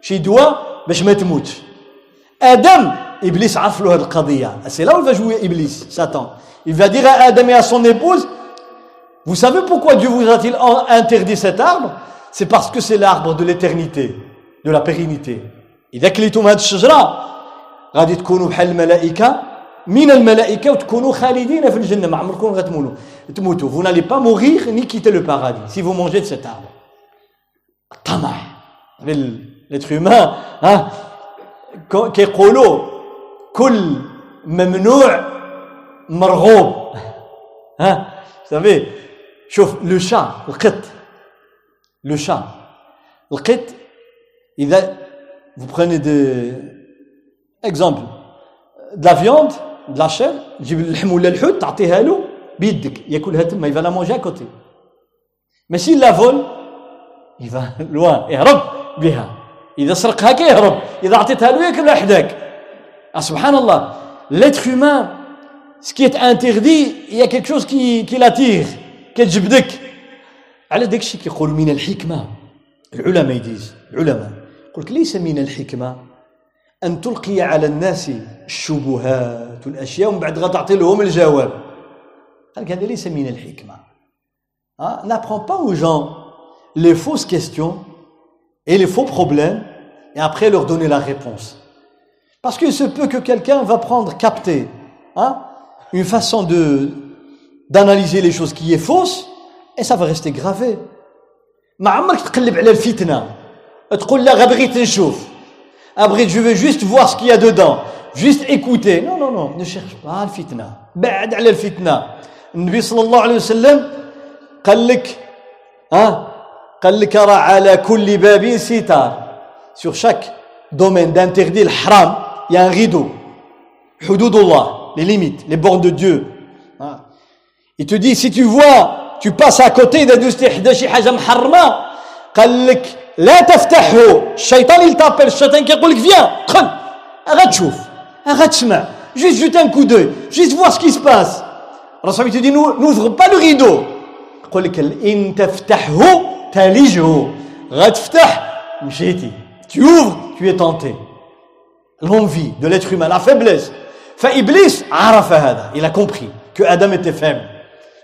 شي دواء باش ما تموتش ادم Iblis عرف له هذه القضية c'est là où il va jouer Iblis Satan il va dire à Adam et à son épouse vous savez pourquoi Dieu vous a-t-il interdit cet arbre c'est parce que c'est l'arbre de l'éternité de la pérennité إذا كليتم هذه الشجرة غادي تكونوا بحال الملائكة من الملائكة وتكونوا خالدين في الجنة ما عمركم غتموتوا تموتوا vous n'allez pas mourir ni quitter le paradis si vous mangez de cet arbre الطمع l'être humain hein, كيقولوا كل ممنوع مرغوب ها savez شوف لو شا القط لو شا القط اذا vous prenez de exemple de la viande de la chair تجيب اللحم ولا الحوت تعطيها له بيدك ياكلها تما il va la manger à côté mais s'il la vole il va loin يهرب بها إذا سرقها كيهرب إذا عطيتها له ياكلها حداك سبحان الله. L'être interdit il y a quelque chose qui qui l'attire كتجبدك على داك الشيء كيقول من الحكمة. العلماء يديز العلماء. يقول لك ليس من الحكمة أن تلقي على الناس الشبهات والاشياء ومن بعد غتعطي لهم الجواب. قال لك هذا ليس من الحكمة. ها n'apprends pas aux gens les fausses questions et les faux problèmes et après leur donner la réponse parce qu'il se peut que quelqu'un va prendre capter hein, une façon de d'analyser les choses qui est fausse et ça va rester gravé ما عمرك تقلب على الفتنه تقول لا بغيت نشوف ابغيت جو juste voir ce qu'il y a dedans juste écouter non non non ne cherche pas الفتنه بعد على الفتنه النبي صلى الله عليه وسلم قال لك ها sur chaque domaine d'interdit الحرام il y a un rideau حدود الله les limites les bornes de Dieu il te dit si tu vois tu passes à côté d'industrie حدا شي حاجه محرمه قال لك لا تفتحه الشيطان يلتابل الشيطان كيقول لك فيان دخل غتشوف غتسمع juste jeter un coup d'œil juste voir ce qui se passe الرسول te dit n'ouvre pas le rideau يقول لك ان تفتحه تلجه غتفتح مشيتي tu ouvres, tu es tenté. L'envie de l'être humain, la faiblesse. Iblis, il a compris que Adam était faible,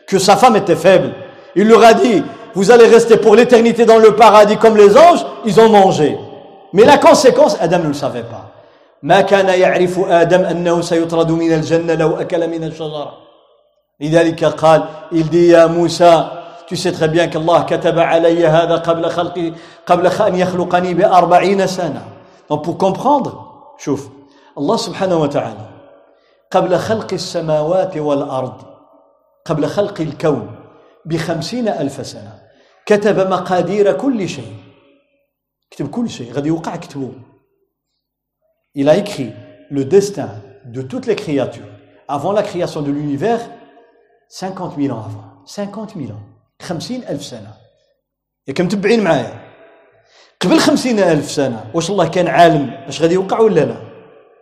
que sa femme était faible. Il leur a dit, vous allez rester pour l'éternité dans le paradis comme les anges, ils ont mangé. Mais la conséquence, Adam ne le savait pas. Il dit à Moussa, tu sais très bien qu'Allah كتب علي هذا قبل خلقي قبل أن يخلقني بأربعين سنة donc pour comprendre شوف الله سبحانه وتعالى قبل خلق السماوات والأرض قبل خلق الكون بخمسين ألف سنة كتب مقادير كل شيء كتب كل شيء غادي يوقع كتبه Il a écrit le destin de toutes les créatures avant la création de l'univers 50 000 ans avant. 50 000 ans. 50 ألف سنة ياك متبعين معايا قبل 50 ألف سنة واش الله كان عالم اش غادي يوقع ولا لا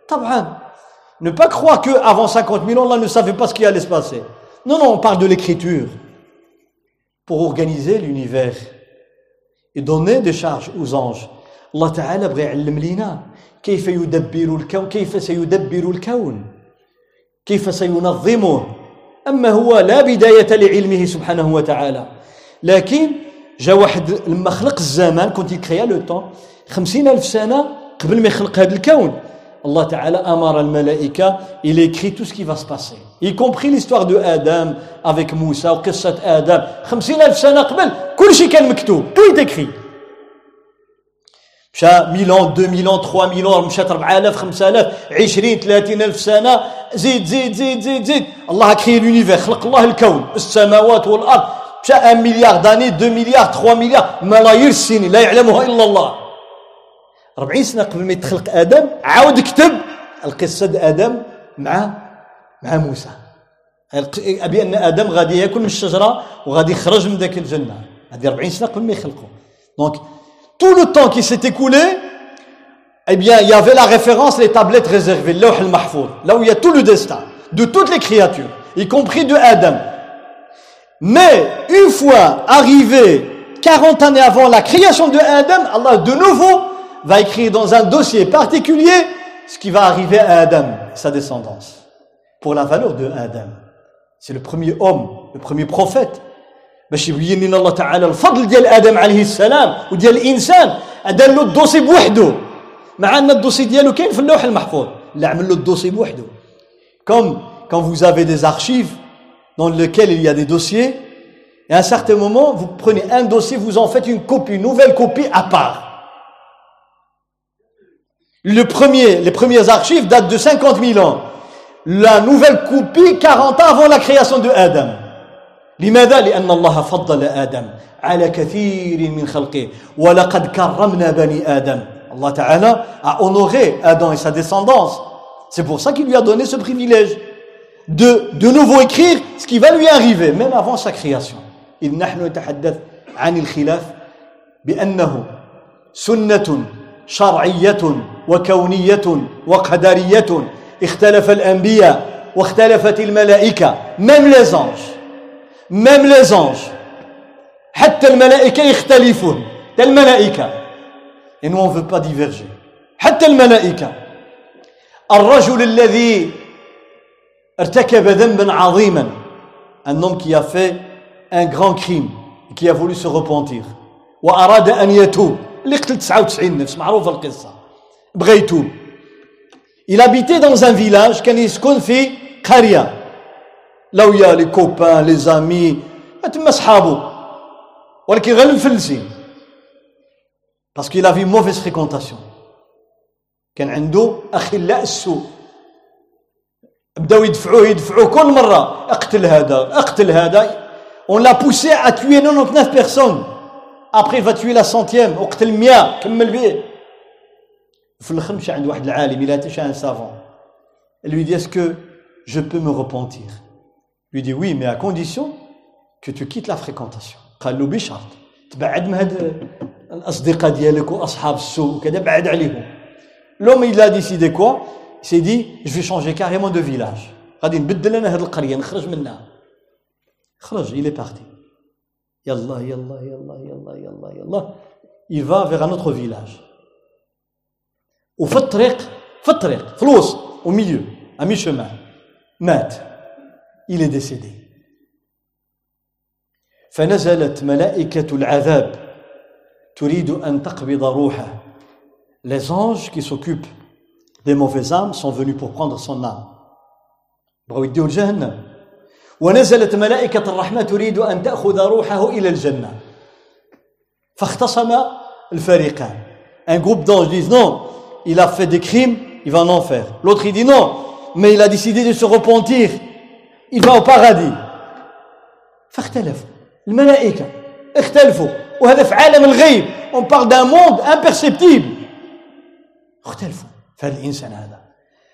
طبعا ne pas croire que avant 50 000 ans Allah ne savait pas ce qui allait se passer Non, non, on parle de l'écriture pour organiser l'univers et donner des charges aux anges. الله تعالى بغى يعلم لينا كيف يدبر الكون كيف سيدبر الكون كيف سينظمه أما هو لا بداية لعلمه سبحانه وتعالى لكن جا واحد لما خلق الزمان كنت يكريا لو طون خمسين ألف سنة قبل ما يخلق هذا الكون al-malaika, il écrit tout ce qui va se passer. Y compris l'histoire de Adam avec Moussa, ou qissat Adam. 50 ألف سنة قبل كل شيء كان مكتوب. Tout est. مشى 1000 ans 2000 ans 3000 ans مشات 4000 5000 20 30 ألف سنة. زيد زيد زيد زيد زيد. الله créé l'univers خلق الله الكون السماوات والأرض. مشى 1 مليار داني 2 مليار 3 مليار ملايير السنين لا يعلمها إلا الله. 40 سنة قبل ما يتخلق آدم عاود كتب القصة آدم مع مع موسى. بان آدم غادي يأكل من الشجرة وغادي يخرج من ذاك الجنة. هذه 40 سنة قبل ما يخلقوا دونك tout le temps qui s'est écoulé, eh bien, il y avait la référence, les tablettes réservées, l'awh al-mahfouz, là où il y a tout le destin de toutes les créatures, y compris de Adam. Mais une fois arrivé 40 années avant la création de Adam, Allah de nouveau va écrire dans un dossier particulier ce qui va arriver à Adam, sa descendance, pour la valeur de Adam. C'est le premier homme, le premier prophète, باش يبين لنا الله تعالى الفضل ديال ادم عليه السلام وديال الانسان دار له الدوسي بوحده مع ان الدوسي ديالو كاين في اللوح المحفوظ لا عمل له الدوسي بوحده comme quand vous avez des archives dans lesquelles il y a des dossiers et à un certain moment vous prenez un dossier vous en faites une copie une nouvelle copie à part Le premier, les premières archives datent de 50 000 ans. La nouvelle copie 40 ans avant la création de Adam. لماذا؟ لأن الله فضل آدم على كثير من خلقه. ولقد كرمنا بني آدم. الله تعالى أونوغي آدم Adam et سي pour c'est pour ça ce privilège de donné ce privilège de, de nouveau écrire ce qui va lui إذ نحن نتحدث عن الخلاف بأنه سنة شرعية وكونية وقدرية. اختلف الأنبياء واختلفت الملائكة. même les anges. Même les anges. حتى الملائكة يختلفون الملائكة et nous on veut pas diverger. حتى الملائكة الرجل الذي ارتكب ذنبا عظيما un homme qui a fait un grand crime qui a voulu se repentir. وأراد أن يتوب اللي قتل 99 نفس معروفة القصة بغى يتوب il habitait dans un village كان يسكن في قرية لو يا لي كوبان لي زامي تما صحابو. ولكن غير المفلسين باسكو il avait mauvaise fréquentation. كان عنده أخلاء السوء. بداو يدفعوه يدفعوه كل مرة. أقتل هذا أقتل هذا. On l'a poussé à tuer 99 personnes. Après il va tuer la centième. أقتل 100 كمل به. في الآخر مشى عند واحد العالم. un savant il lui dit que je peux me repentir? lui dit oui mais à condition que tu quittes la fréquentation قال له بشرط تبعد من هاد الاصدقاء ديالك واصحاب السوء وكذا بعد عليهم l'homme il a décidé quoi il s'est dit je vais changer carrément de village غادي نبدل انا هاد القريه نخرج منها خرج il est parti يلا يلا يلا يلا يلا يلا il va vers un autre village وفي الطريق في الطريق في الوسط au milieu à mi-chemin مات il est décédé فنزلت ملائكة العذاب تريد أن تقبض روحه les anges qui s'occupent des mauvaises âmes sont venus pour prendre son âme بغاو يديوه لجهنم ونزلت ملائكة الرحمة تريد أن تأخذ روحه إلى الجنة فاختصم الفريقان un groupe d'anges disent non il a fait des crimes il va en enfer l'autre il dit non mais il a décidé de se repentir Il va au paradis فاختلفوا الملائكة اختلفوا وهذا في عالم الغيب on parle d'un monde imperceptible اختلفوا في هذا الإنسان هذا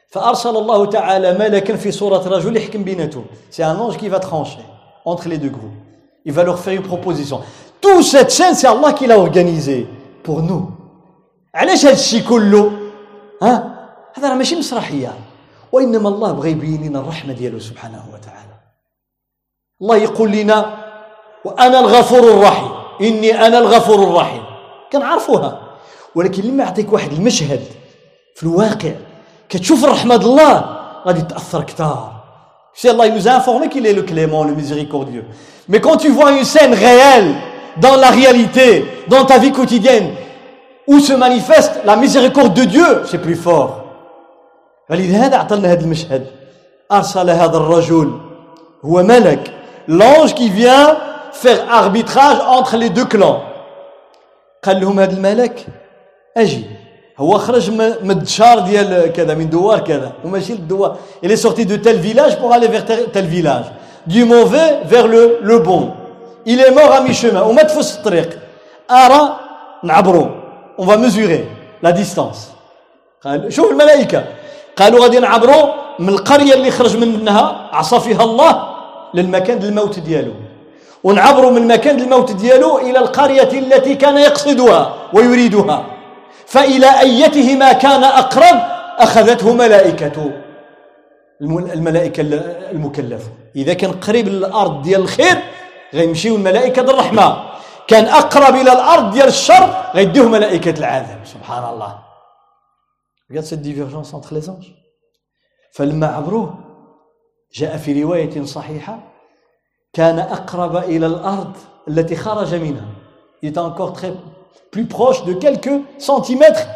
فأرسل الله تعالى ملكا في صورة رجل يحكم بيناتهم c'est un ange qui va trancher entre les deux groupes il va leur faire une proposition toute cette chaîne c'est Allah qui l'a organisé pour nous علاش هذا الشيء كله ها هذا راه ماشي مسرحيه وإنما الله بغى يبين لنا الرحمة ديالو سبحانه وتعالى. الله يقول لنا وأنا الغفور الرحيم. إني أنا الغفور الرحيم. كنعرفوها. ولكن لما يعطيك واحد المشهد في الواقع كتشوف الرحمة الله غادي تأثر كثار si الله vous informe qu'il est le clément le miséricordieux mais quand tu vois une scène réelle dans la réalité dans ta vie quotidienne où se manifeste la miséricorde de Dieu, c'est plus fort. فلذا أعطلنا هذا المشهد أرسل هذا الرجل هو ملك l'ange qui vient faire arbitrage entre les deux clans قال لهم هذا الملك أجي هو خرج من الدشار ديال كذا من دوار كذا وماشي للدوار il est sorti de tel village pour aller vers tel village du mauvais vers le le bon il est mort à mi-chemin ومات في وسط الطريق ارى نعبروا on va mesurer la distance قال شوف الملائكه قالوا غادي نعبروا من القرية اللي خرج منها عصى فيها الله للمكان الموت ديالو. ونعبروا من مكان الموت ديالو إلى القرية التي كان يقصدها ويريدها. فإلى أيتهما كان أقرب أخذته ملائكة الملائكة المكلفة إذا كان قريب للأرض ديال الخير غيمشيو الملائكة الرحمة كان أقرب إلى الأرض ديال الشر غيديوه ملائكة العذاب. سبحان الله. Regarde cette divergence entre les anges فلما عبروه جاء في رواية صحيحة كان أقرب إلى الأرض التي خرج منها Il était encore très plus proche de quelques centimètres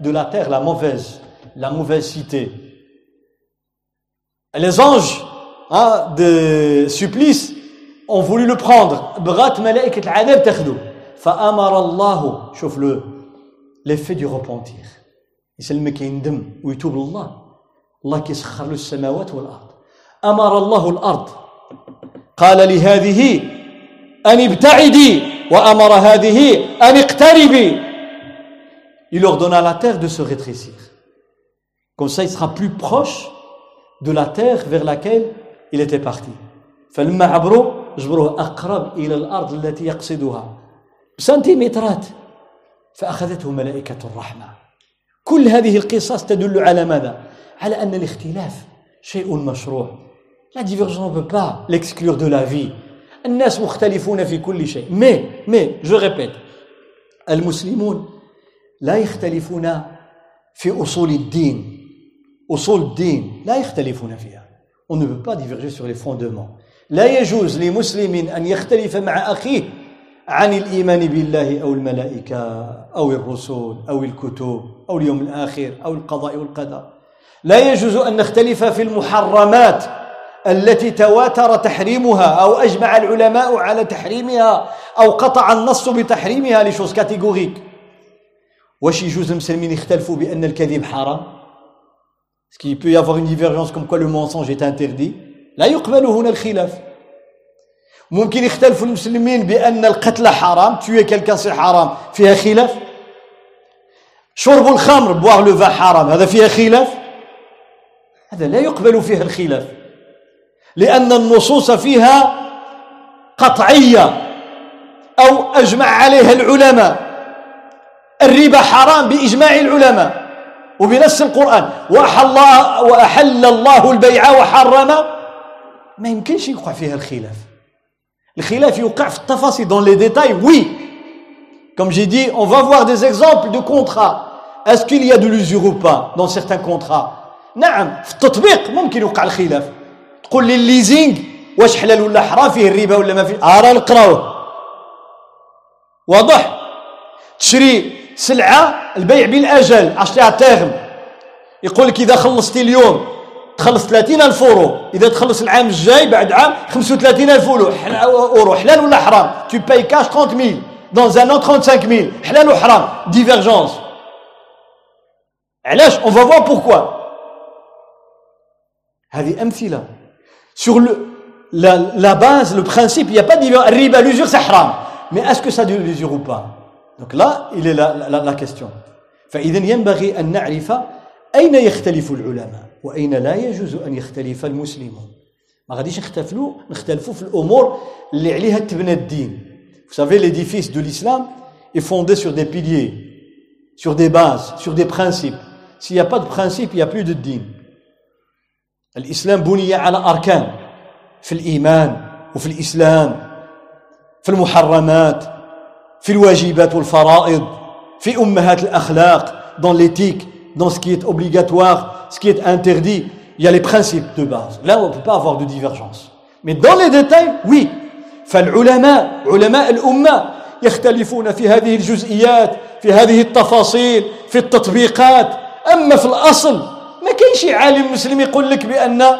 de la terre, la mauvaise, la mauvaise cité. Les anges hein, de supplice ont voulu le prendre. فأمر الله شوف le l'effet du repentir يسلمك يندم ويتوب الله الله كيسخر له السماوات والأرض. أمر الله الأرض. قال لهذه أن ابتعدي وأمر هذه أن اقتربي. Il ordonna à la terre de se rétrécir. Comme ça, il sera plus proche de la terre vers laquelle il était parti. فلما عبروا جبروه أقرب إلى الأرض التي يقصدها. بسنتيمترات فأخذته ملائكة الرحمة. كل هذه القصص تدل على ماذا؟ على أن الاختلاف شيء مشروع. la divergence peut pas l'exclure de la vie. الناس مختلفون في كل شيء. mais mais je répète المسلمون لا يختلفون في أصول الدين. أصول الدين لا يختلفون فيها. On ne peut pas diverger sur les fondements. لا يجوز لمسلم أن يختلف مع أخيه عن الإيمان بالله أو الملائكة أو الرسل أو الكتب أو اليوم الآخر أو القضاء والقدر. لا يجوز أن نختلف في المحرمات التي تواتر تحريمها أو أجمع العلماء على تحريمها أو قطع النص بتحريمها لشوز كاتيغوريك. واش يجوز المسلمين يختلفوا بأن الكذب حرام؟ Est-ce qu'il peut y avoir une divergence comme quoi le mensonge est interdit? لا يقبل هنا الخلاف. ممكن يختلف المسلمين بأن القتل حرام tuer quelqu'un c'est حرام. فيها خلاف؟ شرب الخمر لو فا حرام هذا فيها خلاف؟ هذا لا يقبل فيها الخلاف. لأن النصوص فيها قطعية أو أجمع عليها العلماء. الربا حرام بإجماع العلماء. وبنص القرآن. وأحل الله, وأحل الله البيع وحرم ما يمكنش يوقع فيها الخلاف. الخلاف يوقع في التفاصيل dans les détails oui. Comme j'ai dit on va voir des exemples de contrats. Est-ce qu'il y a de l'usure ou pas dans certains contrats? نعم في التطبيق ممكن يوقع الخلاف تقول لي الليزينغ واش حلال ولا حرام فيه الربا ولا ما فيه ارى نقراوه واضح تشري سلعه البيع بالاجل عشتيها تاغم يقول لك اذا خلصتي اليوم تخلص 30 الف اورو اذا تخلص العام الجاي بعد عام 35 الف اورو حلال ولا حرام tu payes cash 30 000 dans un an 35 000 حلال وحرام divergence علاش on va voir pourquoi هذه امثله sur le la, la base le principe il n'y a pas de divergence الربا l'usure c'est haram mais est-ce que ça de l'usure ou pas donc là il est la, la, la question فاذا ينبغي ان نعرف اين يختلف العلماء وأين لا يجوز أن يختلف المسلمون ما غاديش نختلفوا نختلفوا في الأمور اللي عليها تبنى الدين Vous savez, l'édifice de l'islam est fondé sur des piliers, sur des bases, sur des principes. S'il n'y a pas de principe, il n'y a plus de din. الإسلام بني على أركان في الإيمان وفي الإسلام في المحرمات في الواجبات والفرائض في أمهات الأخلاق dans l'éthique dans ce qui est obligatoire ce qui est interdit il y a les principes de base. Là on ne peut pas avoir de divergence. Mais dans les détails oui. فالعلماء علماء الأمة يختلفون في هذه الجزئيات في هذه التفاصيل في التطبيقات أما في الأصل ما كاينش عالم مسلم يقول لك بأن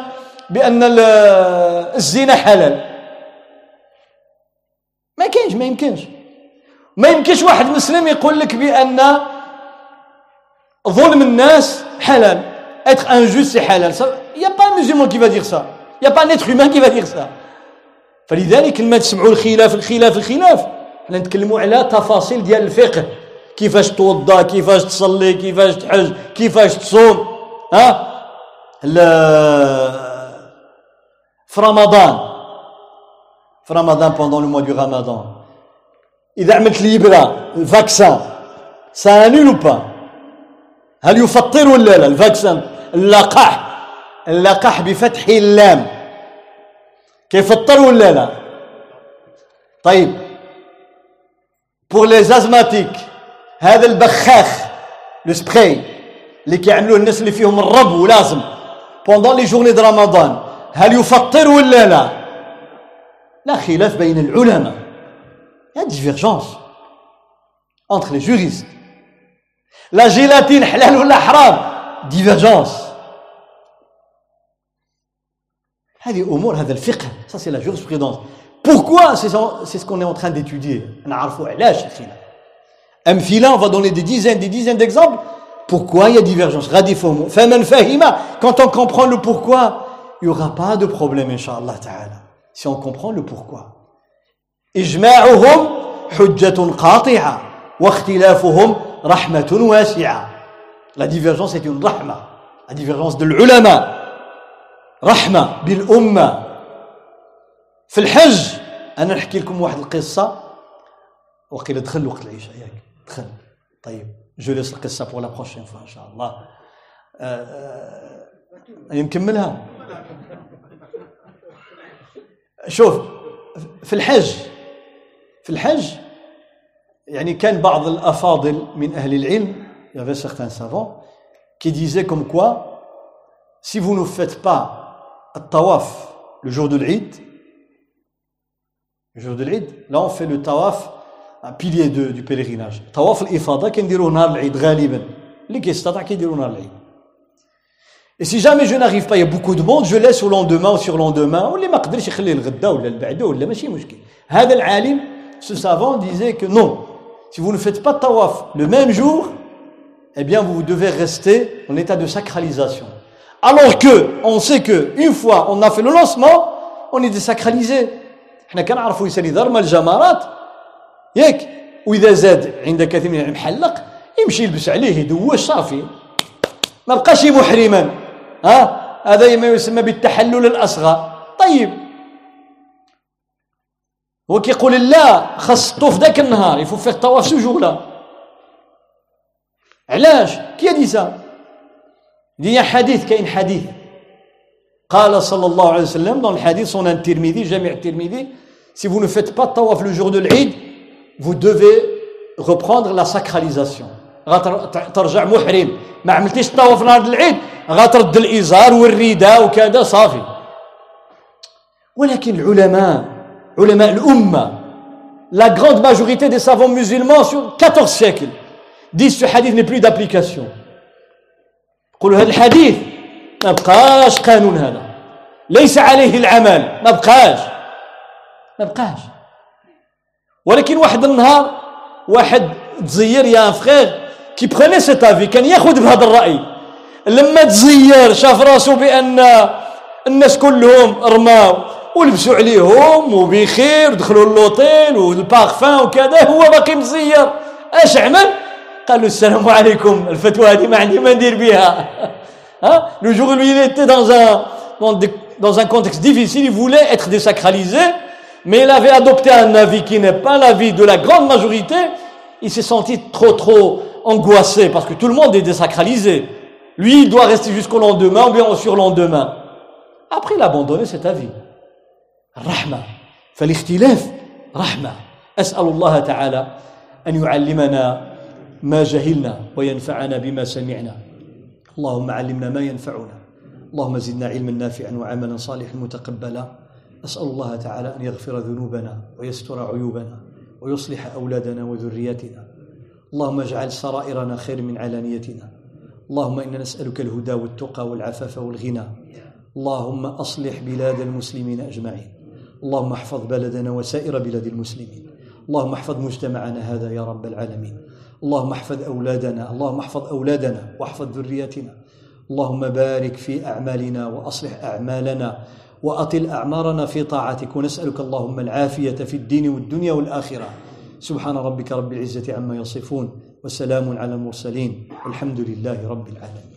بأن الزنا حلال ما كاينش ما يمكنش ما يمكنش واحد مسلم يقول لك بأن ظلم الناس حلال être injuste c'est halal. Il n'y a pas un musulman qui va dire ça. Il n'y a pas un être humain qui va dire ça. فلذلك لما تسمعوا الخلاف الخلاف الخلاف. حنا نتكلموا على تفاصيل ديال الفقه. كيفاش توضا كيفاش تصلي كيفاش تحج كيفاش تصوم. ها؟ في رمضان. في رمضان pendant le mois de رمضان إذا عملت لي إبرة ال vaccin. ça annule pas هل يفطر ولا لا؟ ال vaccin. اللقاح. اللقاح بفتح اللام. كيفطر ولا لا؟ طيب. pour les asthmatiques هذا البخاخ le spray اللي كيعملوه الناس اللي فيهم الربو l'asthme pendant les journées رمضان هل يفطر ولا لا؟ لا خلاف بين العلماء. y a divergence entre les juristes. La gélatine حلال ولا حرام هذه امور هذا الفقه ça c'est la jurisprudence pourquoi c'est ce qu'on est en train d'étudier نعرفوا علاش الخلاف امثله on va donner des dizaines des dizaines d'exemples pourquoi il y a divergence غادي فمن فهم quand on comprend le pourquoi il y aura pas de problème inchallah ta'ala si on comprend le pourquoi إجماعهم حجة قاطعة واختلافهم رحمة واسعة la divergence est une rahma. La divergence de l'ulama. رحمة بالأمة في الحج أنا نحكي لكم واحد القصة وقيل دخل وقت العشاء ياك دخل طيب je laisse القصة pour la prochaine fois إن شاء الله آه نكملها شوف في الحج في الحج يعني كان بعض الأفاضل من أهل العلم il y avait certains savants qui disaient comme quoi si vous ne faites pas الطواف le jour de l'Eid le jour de l'Eid là on fait le tawaf un pilier de, du pèlerinage tawaf الإفاضة كنديروه نهار العيد غالبا اللي كيستطيع كيديروا نهار العيد Et si jamais je n'arrive pas, il y a beaucoup de monde, je laisse au lendemain ou sur lendemain, واللي ما قدرش يخليه الغدا ولا البعده ولا ماشي مشكل. هذا العالم, ce savant disait que non, si vous ne faites pas de tawaf le même jour, eh bien vous devez rester en état de sacralisation. Alors que on sait que une fois on a fait le lancement, on est désacralisé. إحنا كنعرفوا الانسان اذا رمى الجمرات ياك واذا زاد عند كثير من المحلق يمشي يلبس عليه يدوش صافي ما بقاش محرما ها هذا ما يسمى بالتحلل الاصغر طيب هو كيقول لا خاص طوف ذاك النهار يفو فيه الطواف لا علاش؟ كي دي سا دي حديث كاين حديث. قال صلى الله عليه وسلم dans le hadith الترمذي جامع الترمذي si vous ne faites pas tawaf le jour de l'Eid vous devez reprendre la sacralisation. غترجع محرم ما عملتيش الطواف نهار العيد غترد الازار والرداء وكذا صافي ولكن العلماء علماء الامه la grande majorité des savants musulmans sur 14 siècles disent ce hadith n'est plus d'application. يقولوا هذا الحديث ما قانون هذا ليس عليه العمل ما بقاش ولكن واحد النهار واحد تزير يا فخير كي بخوني سيت كان ياخذ بهذا الراي لما تزير شاف راسو بان الناس كلهم رماو ولبسوا عليهم وبخير ودخلوا اللوطيل والبارفان وكذا هو باقي مزير اش عمل قال له السلام عليكم الفتوى هذه ما عندي ما ندير بها ها لو جور où il était dans un dans un contexte difficile il voulait être désacralisé mais il avait adopté un avis qui n'est pas l'avis de la grande majorité il s'est senti trop trop angoissé parce que tout le monde est désacralisé. Lui, il doit rester jusqu'au lendemain ou bien au surlendemain. Après, il a abandonné cet avis. الرحمة فالاختلاف رحمة أسأل الله تعالى أن يعلمنا ما جهلنا وينفعنا بما سمعنا. اللهم علمنا ما ينفعنا. اللهم زدنا علما نافعا وعملا صالحا متقبلا. أسأل الله تعالى أن يغفر ذنوبنا ويستر عيوبنا ويصلح أولادنا وذرياتنا. اللهم اجعل سرائرنا خير من علانيتنا. اللهم إنا نسألك الهدى والتقى والعفاف والغنى. اللهم أصلح بلاد المسلمين أجمعين. اللهم احفظ بلدنا وسائر بلاد المسلمين. اللهم احفظ مجتمعنا هذا يا رب العالمين. اللهم احفظ أولادنا اللهم احفظ أولادنا واحفظ ذرياتنا. اللهم بارك في أعمالنا وأصلح أعمالنا وأطل أعمارنا في طاعتك. ونسألك اللهم العافية في الدين والدنيا والآخرة. سبحان ربك رب العزة عما يصفون وسلام على المرسلين. والحمد لله رب العالمين.